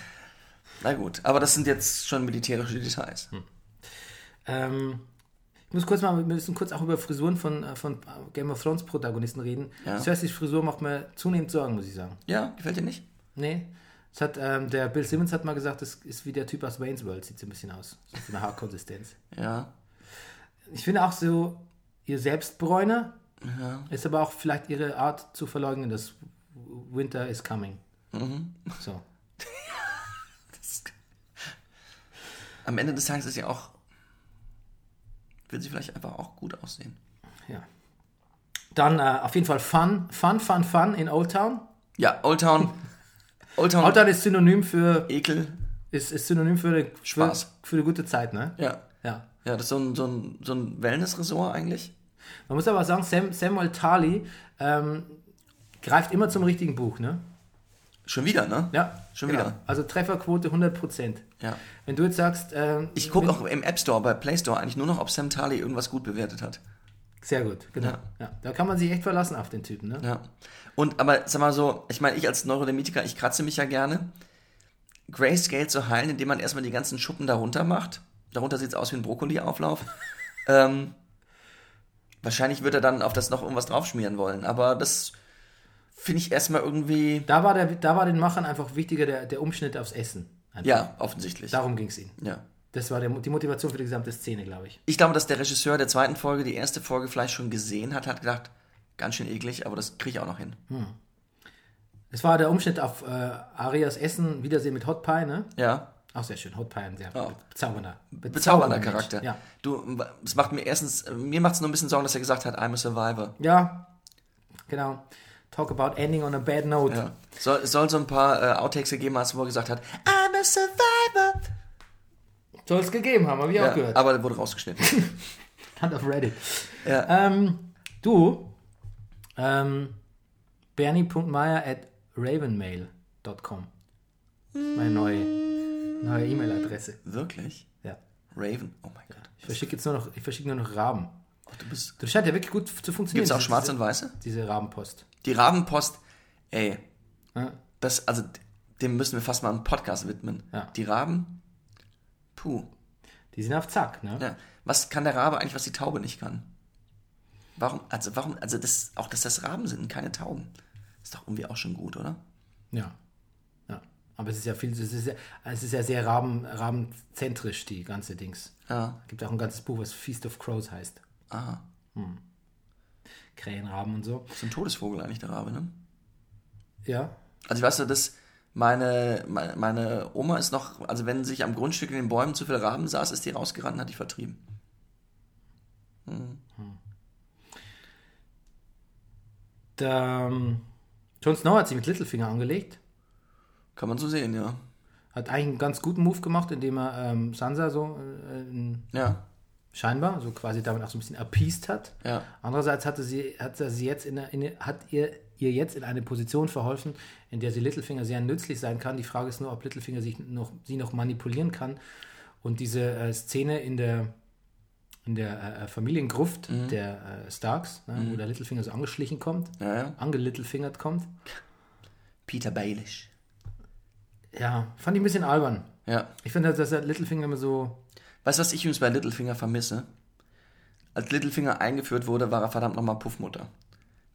Na gut, aber das sind jetzt schon militärische Details. Ähm, ich muss kurz mal, wir müssen kurz auch über Frisuren von, äh, von Game of Thrones Protagonisten reden. Ja. Cerseis Frisur macht mir zunehmend Sorgen, muss ich sagen. Ja, gefällt dir nicht? Nee. Das hat, ähm, der Bill Simmons hat mal gesagt, das ist wie der Typ aus Wayne's World, sieht so ein bisschen aus. So eine Haarkonsistenz. Ja. Ich finde auch so, ihr Selbstbräuner Ja. ist aber auch vielleicht ihre Art zu verleugnen, dass Winter is coming. Mhm. So. Am Ende des Tages ist ja auch, will sie vielleicht einfach auch gut aussehen. Ja. Dann äh, auf jeden Fall Fun, Fun, Fun, Fun in Old Town. Ja, Old Town. Old Town. Old Town ist Synonym für Ekel. ist, ist Synonym für, eine- Spaß. für, für eine gute Zeit, ne? Ja. Ja. Ja, das ist so ein, so ein, so ein Wellness-Ressort eigentlich. Man muss aber sagen, Sam, Samuel Tarly ähm, greift immer zum richtigen Buch, ne? Schon wieder, ne? Ja. Schon genau. wieder. Also Trefferquote 100%. Ja. Wenn du jetzt sagst, ähm, Ich gucke auch im App Store, bei Play Store eigentlich nur noch, ob Sam Tarley irgendwas gut bewertet hat. sehr gut, genau. Ja. Ja. Da kann man sich echt verlassen auf den Typen, ne? Ja. Und aber sag mal so, ich meine, ich als Neurodermitiker, ich kratze mich ja gerne. Grayscale zu heilen, indem man erstmal die ganzen Schuppen darunter macht. Darunter sieht es aus wie ein Brokkoli-Auflauf. ähm, wahrscheinlich wird er dann auf das noch irgendwas draufschmieren wollen. Aber das finde ich erstmal irgendwie. Da war, der, da war den Machern einfach wichtiger der, der Umschnitt aufs Essen. Einfach. Ja, offensichtlich. Darum ging es ihnen. Ja. Das war der, die Motivation für die gesamte Szene, glaube ich. Ich glaube, dass der Regisseur der zweiten Folge die erste Folge vielleicht schon gesehen hat, hat gedacht, ganz schön eklig, aber das kriege ich auch noch hin. Es war der Umschnitt auf äh, Arias Essen, Wiedersehen mit Hot Pie, ne? Ja. Auch sehr schön. Hot Pie, ein sehr Ja. bezaubernder, Bezaubernder Mensch. Charakter. Ja. Du, es macht mir erstens, mir macht es nur ein bisschen Sorgen, dass er gesagt hat, I'm a survivor. ja, genau. Talk about ending on a bad note. Ja. Soll, es soll so ein paar äh, Outtakes gegeben haben, wo er gesagt hat, I'm a survivor. Soll es gegeben haben, habe ich auch Ja, gehört. aber der wurde rausgeschnitten. Hand auf Reddit. Ja. Ähm, du, ähm, bernie.meier at ravenmail.com. Meine neue neue E-Mail-Adresse. Wirklich? Ja. Raven? Oh mein Gott. Ich verschicke jetzt nur noch, ich verschicke nur noch Raben. Ach, du bist. Das scheint ja wirklich gut zu funktionieren. Gibt's auch diese- schwarze und diese, weiße? Diese Rabenpost. Die Rabenpost, ey, Ja. das, also, dem müssen wir fast mal einen Podcast widmen. Ja. Die Raben, puh. Die sind auf Zack, ne? Ja. Was kann der Rabe eigentlich, was die Taube nicht kann? Warum, also, warum, also, das, auch, dass das Raben sind, und keine Tauben. Ist doch irgendwie auch schon gut, oder? Ja. ja. Aber es ist ja viel, es ist ja, es ist ja sehr Raben, rabenzentrisch, die ganze Dings. Ja. Es gibt auch ein ganzes Buch, was Feast of Crows heißt. Ah. Krähenraben und so. Ist ein Todesvogel eigentlich, der Rabe, ne? Ja. Also, ich weiß ja, dass meine, meine, meine Oma ist noch, also, wenn sich am Grundstück in den Bäumen zu viel Raben saß, ist die rausgerannt und hat die vertrieben. Der, ähm, Jon Snow hat sich mit Littlefinger angelegt. Kann man so sehen, ja. Hat eigentlich einen ganz guten Move gemacht, indem er ähm, Sansa so äh, in- Ja, scheinbar, so quasi damit auch so ein bisschen appeased hat. ja. Andererseits hatte sie, hat sie jetzt in, eine- in, hat ihr, ihr jetzt in eine Position verholfen, in der sie Littlefinger sehr nützlich sein kann. Die Frage ist nur, ob Littlefinger sich noch, sie noch manipulieren kann. Und diese äh, Szene in der, in der äh, Familiengruft der äh, Starks, ne, wo der Littlefinger so angeschlichen kommt, Ja, ja. angelittlefingert kommt, Peter Baelish. ja, fand ich ein bisschen albern. Ja. Ich finde, dass der Littlefinger immer so, Weißt du, was ich übrigens bei Littlefinger vermisse? Als Littlefinger eingeführt wurde, war er verdammt nochmal Puffmutter.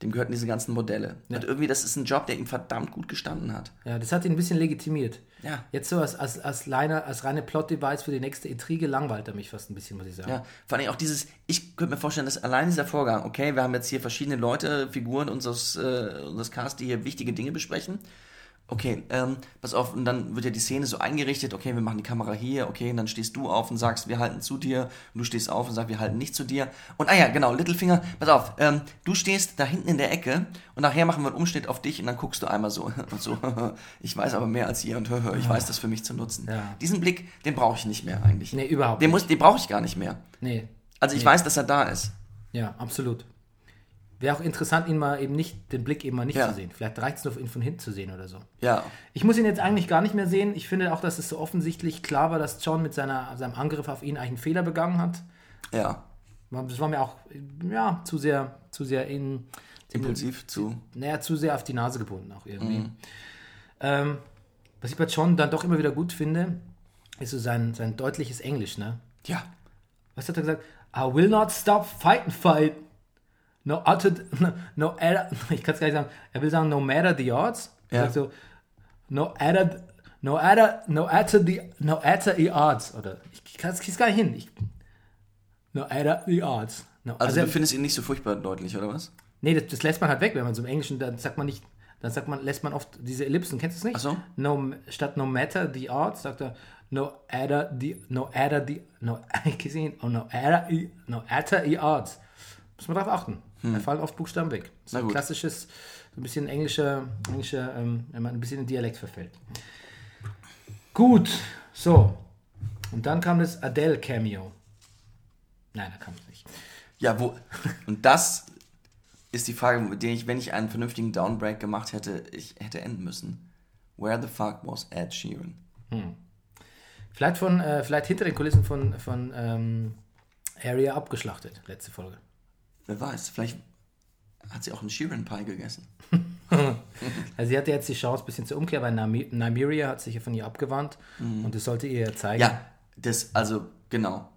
Dem gehörten diese ganzen Modelle. Und irgendwie, das ist ein Job, der ihm verdammt gut gestanden hat. ja, das hat ihn ein bisschen legitimiert. Ja. Jetzt so als, als, als, reine, als reine Plot-Device für die nächste Intrige langweilt er mich fast ein bisschen, muss ich sagen. Ja, vor allem auch dieses, ich könnte mir vorstellen, dass allein dieser Vorgang, okay, wir haben jetzt hier verschiedene Leute, Figuren unseres, äh, unseres Cast, die hier wichtige Dinge besprechen. Okay, ähm, pass auf, und dann wird ja die Szene so eingerichtet, okay, wir machen die Kamera hier, okay, und dann stehst du auf und sagst, wir halten zu dir, und du stehst auf und sagst, wir halten nicht zu dir. Und ah ja, genau, Littlefinger, pass auf, ähm, du stehst da hinten in der Ecke und nachher machen wir einen Umschnitt auf dich und dann guckst du einmal so und so, ich weiß aber mehr als ihr und ich weiß das für mich zu nutzen. Ja. Diesen Blick, den brauche ich nicht mehr eigentlich. Nee, überhaupt Den, nicht. muss, den brauche ich gar nicht mehr. Nee. Also ich Nee. weiß, dass er da ist. Ja, absolut. Wäre auch interessant, ihn mal eben nicht, den Blick eben mal nicht Ja. zu sehen. Vielleicht reicht es nur, ihn von hinten zu sehen oder so. Ja. Ich muss ihn jetzt eigentlich gar nicht mehr sehen. Ich finde auch, dass es so offensichtlich klar war, dass John mit seiner, seinem Angriff auf ihn eigentlich einen Fehler begangen hat. Ja. Das war mir auch, ja, zu sehr, zu sehr in, Impulsiv zu. naja, zu sehr auf die Nase gebunden auch irgendwie. Ähm, was ich bei John dann doch immer wieder gut finde, ist so sein, sein deutliches Englisch, ne? Ja. Was hat er gesagt? I will not stop fighting fight. No matter, no, no ich kann es gar nicht sagen. Er will sagen, no matter the odds. Ja. sagt so, no matter, no matter, no matter the, no matter the odds. Oder, ich kann es gar nicht hin. Ich, no matter the odds. No, Also, er- du findest ihn nicht so furchtbar deutlich, oder was? Nee, das, das lässt man halt weg, wenn man so im Englischen, dann sagt man nicht, dann sagt man, lässt man oft diese Ellipsen, kennst du es nicht? Ach so. No, statt no matter the odds, sagt er no matter the, no matter the, no, ich oh, no matter, no matter the odds. Muss man darauf achten. Da fallen oft Buchstaben weg. Das ist Hm. Na ein klassisches, so ein bisschen englischer, englischer, ähm, wenn man ein bisschen in Dialekt verfällt. Gut, so. Und dann kam das Adele-Cameo. Nein, da kam es nicht. Ja, wo. Und das ist die Frage, mit der ich, wenn ich einen vernünftigen Downbreak gemacht hätte, ich hätte enden müssen. Where the fuck was Ed Sheeran? Vielleicht von, äh, vielleicht hinter den Kulissen von, von ähm, Area abgeschlachtet, letzte Folge. Wer weiß, vielleicht hat sie auch einen Sheeran Pie gegessen. Also sie hatte jetzt die Chance ein bisschen zur Umkehr, weil Nami- Nymeria hat sich ja von ihr abgewandt und das sollte ihr ja zeigen. Ja, das, also, genau.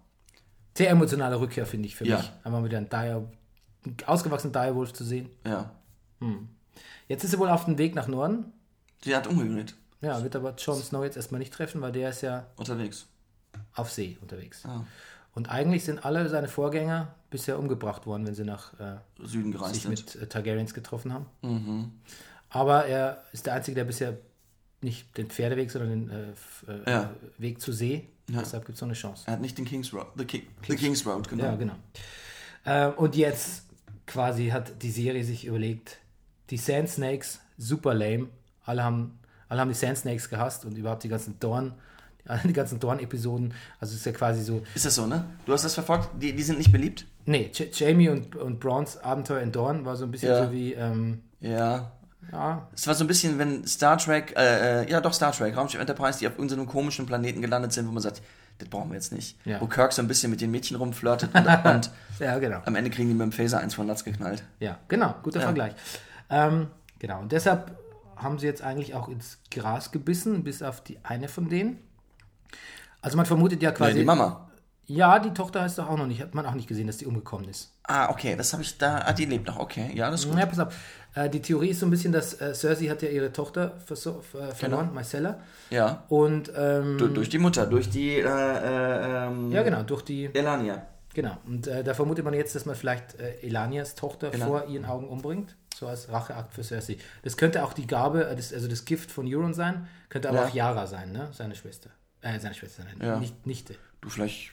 Sehr emotionale Rückkehr, finde ich, für Ja. mich. Einmal wieder einen, Dire, einen ausgewachsenen Direwolf zu sehen. Ja. Jetzt ist sie wohl auf dem Weg nach Norden. Sie hat umgedreht. Ja, wird aber Jon Snow jetzt erstmal nicht treffen, weil der ist ja Unterwegs. auf See unterwegs. Ah. Und eigentlich sind alle seine Vorgänger bisher umgebracht worden, wenn sie nach äh, Süden gereist sich sind. mit äh, Targaryens getroffen haben. Mhm. Aber er ist der Einzige, der bisher nicht den Pferdeweg, sondern den äh, äh, Ja. Weg zu See. Deshalb gibt es noch eine Chance. Er hat nicht den King's Road. The, King, the King's Road, genau. Ja, genau. Äh, und jetzt quasi hat die Serie sich überlegt, die Sand Snakes, super lame. Alle haben, alle haben die Sand Snakes gehasst und überhaupt die ganzen Dorn, die ganzen Dorn-Episoden. Also es ist ja quasi so, Ist das so, ne? Du hast das verfolgt? Die, die sind nicht beliebt? nee, J Jamie und, und Browns Abenteuer in Dorn war so ein bisschen Ja. so wie, ähm, Ja. Ja, Es war so ein bisschen, wenn Star Trek, äh, äh, ja doch Star Trek, Raumschiff Enterprise, die auf irgendeinem komischen Planeten gelandet sind, wo man sagt, das brauchen wir jetzt nicht. Ja. Wo Kirk so ein bisschen mit den Mädchen rumflirtet und, und ja genau. am Ende kriegen die mit dem Phaser eins von Latz geknallt. Ja, genau, guter Vergleich. Ähm, genau, und deshalb haben sie jetzt eigentlich auch ins Gras gebissen, bis auf die eine von denen. Also man vermutet ja quasi. die Mama. Ja, die Tochter heißt doch auch noch nicht, hat man auch nicht gesehen, dass die umgekommen ist. Ah, okay, das habe ich da, ah, die lebt noch, okay, ja, das ist gut. Ja, pass auf. Äh, die Theorie ist so ein bisschen, dass äh, Cersei hat ja ihre Tochter äh, verloren, Marcella. Ja, Und ähm, du, durch die Mutter, durch die, äh, äh, ähm, ja, genau, durch die. Elania. Genau. Und da vermutet man jetzt, dass man vielleicht Elanias Tochter Genau. vor ihren Augen umbringt. So als Racheakt für Cersei. Das könnte auch die Gabe, das, also das Gift von Euron sein, könnte aber Ja. auch Yara sein, ne? Seine Schwester. Äh, seine Schwester, seine Ja. Nicht, Nichte. Du, vielleicht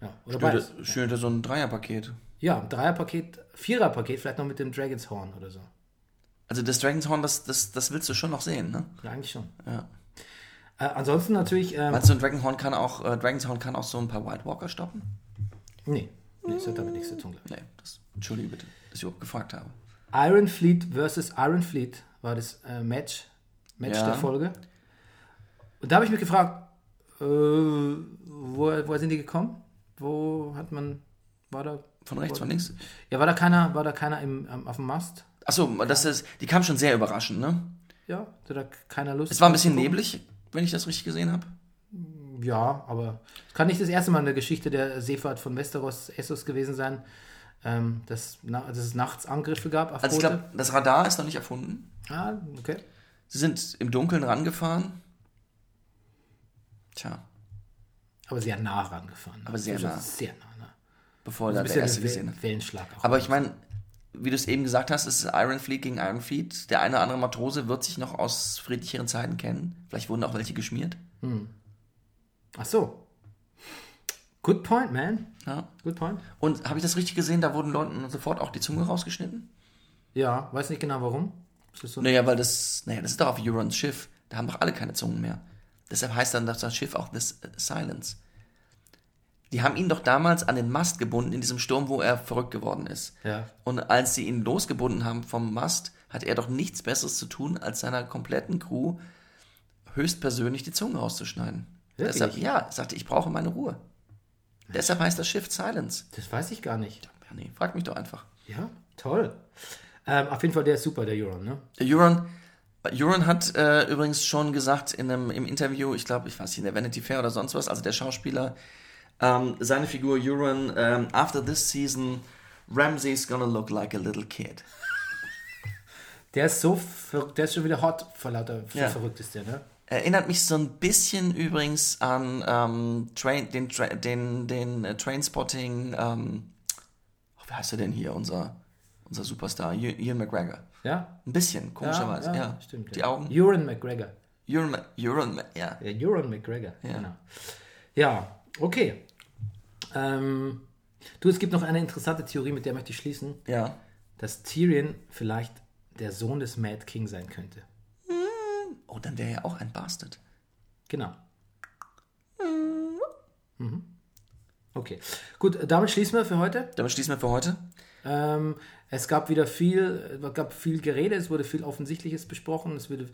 Ja. Oder beides. er so ein Dreierpaket. Ja, ein Dreierpaket, Viererpaket, vielleicht noch mit dem Dragon's Horn oder so. Also das Dragon's Horn, das, das, das willst du schon noch sehen, ne? Ja, eigentlich schon. Ja. Äh, ansonsten natürlich, ähm, Meinst du, ein Dragon Horn kann auch, äh, Dragon's Horn kann auch so ein paar White Walker stoppen? nee, nee, das hat damit nichts zu tun. glaub ich. Nee, das, entschuldige bitte, dass ich überhaupt gefragt habe. Iron Fleet versus Iron Fleet war das äh, Match, Match Ja. der Folge. Und da habe ich mich gefragt, äh, wo, woher sind die gekommen? Wo hat man, war da, Von rechts, von links. ja, war da keiner, war da keiner im, auf dem Mast? Achso, das ist, die kam schon sehr überraschend, ne? Ja, hatte da keiner Lust? Es war ein bisschen neblig, wenn ich das richtig gesehen habe. Ja, aber es kann nicht das erste Mal in der Geschichte der Seefahrt von Westeros, Essos gewesen sein, ähm, dass, na, dass es nachts Angriffe gab Also ich glaube, das Radar ist noch nicht erfunden. ah, okay. Sie sind im Dunkeln rangefahren. Tja, Aber sehr nah rangefahren. Aber sehr Also nah. Sehr nah, ne? bevor Ein da der erste ein gesehen Wel- hat. Wellenschlag auch. Aber ich meine, wie du es eben gesagt hast, es ist Iron Fleet gegen Iron Fleet. Der eine oder andere Matrose wird sich noch aus friedlicheren Zeiten kennen. Vielleicht wurden auch welche geschmiert. Ach so. Good point, man. Ja. Good point. Und habe ich das richtig gesehen? Da wurden Leuten sofort auch die Zunge rausgeschnitten? Ja, weiß nicht genau warum. So? Naja, weil das, naja, das ist doch auf Eurons Schiff. Da haben doch alle keine Zungen mehr. Deshalb heißt dann das Schiff auch This Silence. Die haben ihn doch damals an den Mast gebunden in diesem Sturm, wo er verrückt geworden ist. Ja. Und als sie ihn losgebunden haben vom Mast, hat er doch nichts Besseres zu tun, als seiner kompletten Crew höchstpersönlich die Zunge rauszuschneiden. Wirklich? Deshalb, ja, er sagte, ich brauche meine Ruhe. Deshalb heißt das Schiff Silence. Das weiß ich gar nicht. Ja, nee, frag mich doch einfach. Ja, toll. Ähm, auf jeden Fall, der ist super, der Euron, ne? Der Euron, Euron hat äh, übrigens schon gesagt in einem, im Interview, ich glaube, ich weiß nicht, in der Vanity Fair oder sonst was, also der Schauspieler, ähm, seine Figur Euron, ähm, after this season, Ramsay's gonna look like a little kid. Der ist so verrückt, der ist schon wieder hot vor lauter, Ja. verrückt ist der, ne? Erinnert mich so ein bisschen übrigens an ähm, Train, den, Tra den, den äh, Trainspotting, ähm, oh, wer heißt er denn hier, unser, unser Superstar, Ian McGregor. Ja? Ein bisschen, komischerweise, ja. Stimmt. Die ja. Augen. Euron McGregor. Euron, Euron, ja. Ja, Euron McGregor, genau. Ja, okay. Ähm, du, es gibt noch eine interessante Theorie, mit der möchte ich schließen, Ja. dass Tyrion vielleicht der Sohn des Mad King sein könnte. Oh, dann wäre er auch ein Bastard. Genau. Mhm. Okay. Gut, damit schließen wir für heute. Damit schließen wir für heute. Ähm, es gab wieder viel, es gab viel Gerede, es wurde viel Offensichtliches besprochen, es, wurde,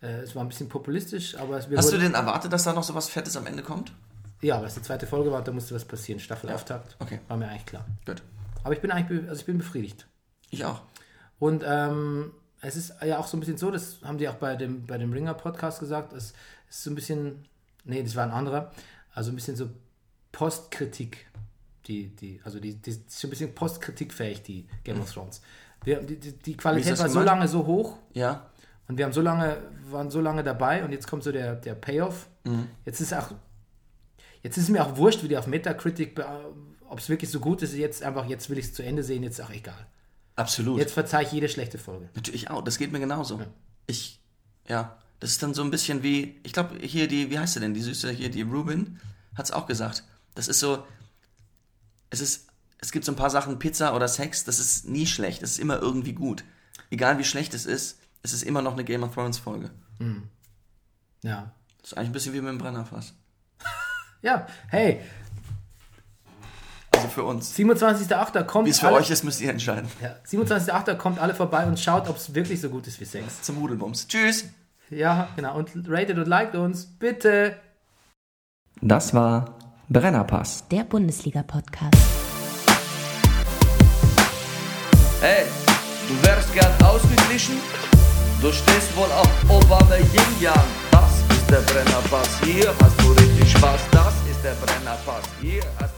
äh, es war ein bisschen populistisch, aber es Hast du denn erwartet, dass da noch so was Fettes am Ende kommt? Ja, weil es die zweite Folge war, da musste was passieren. Staffelauftakt. okay. War mir eigentlich klar. Gut. Aber ich bin eigentlich, also ich bin befriedigt. Ich auch. Und ähm, es ist ja auch so ein bisschen so, das haben die auch bei dem, bei dem Ringer-Podcast gesagt, es ist so ein bisschen, nee, das war ein anderer, also ein bisschen so Postkritik, die, die, also die, die ist schon ein bisschen postkritikfähig, die Game of Thrones. Wir, die, die, Qualität war so lange so hoch Ja. und wir haben so lange, waren so lange dabei und jetzt kommt so der, der Payoff. Mhm. Jetzt ist auch, jetzt ist mir auch wurscht, wie die auf Metacritic, ob es wirklich so gut ist, jetzt einfach, jetzt will ich es zu Ende sehen, jetzt ist auch egal. Absolut. Jetzt verzeih ich jede schlechte Folge. Natürlich auch. Das geht mir genauso. Ich, ja. Das ist dann so ein bisschen wie, ich glaube, hier die, wie heißt sie denn, die Süße hier, die Rubin, hat es auch gesagt. Das ist so, es ist, es gibt so ein paar Sachen, Pizza oder Sex, das ist nie schlecht. Das ist immer irgendwie gut. Egal wie schlecht es ist, es ist immer noch eine Game of Thrones Folge. Ja. Das ist eigentlich ein bisschen wie mit dem Brennerfass. Ja, hey. Also für uns. 27.8. kommt Wie es für alle, euch ist, müsst ihr entscheiden. Ja, 27.8. kommt alle vorbei und schaut, ob es wirklich so gut ist wie Sex. Zum Hudelbums. Tschüss. Ja, genau. Und ratet und liked uns. Bitte. Das war Brennerpass. Der Bundesliga-Podcast. Hey, du wärst gern ausgeglichen? Du stehst wohl auf Obama Yin Yang. Das ist der Brennerpass. Hier hast du richtig Spaß. Das ist der Brennerpass. Hier hast du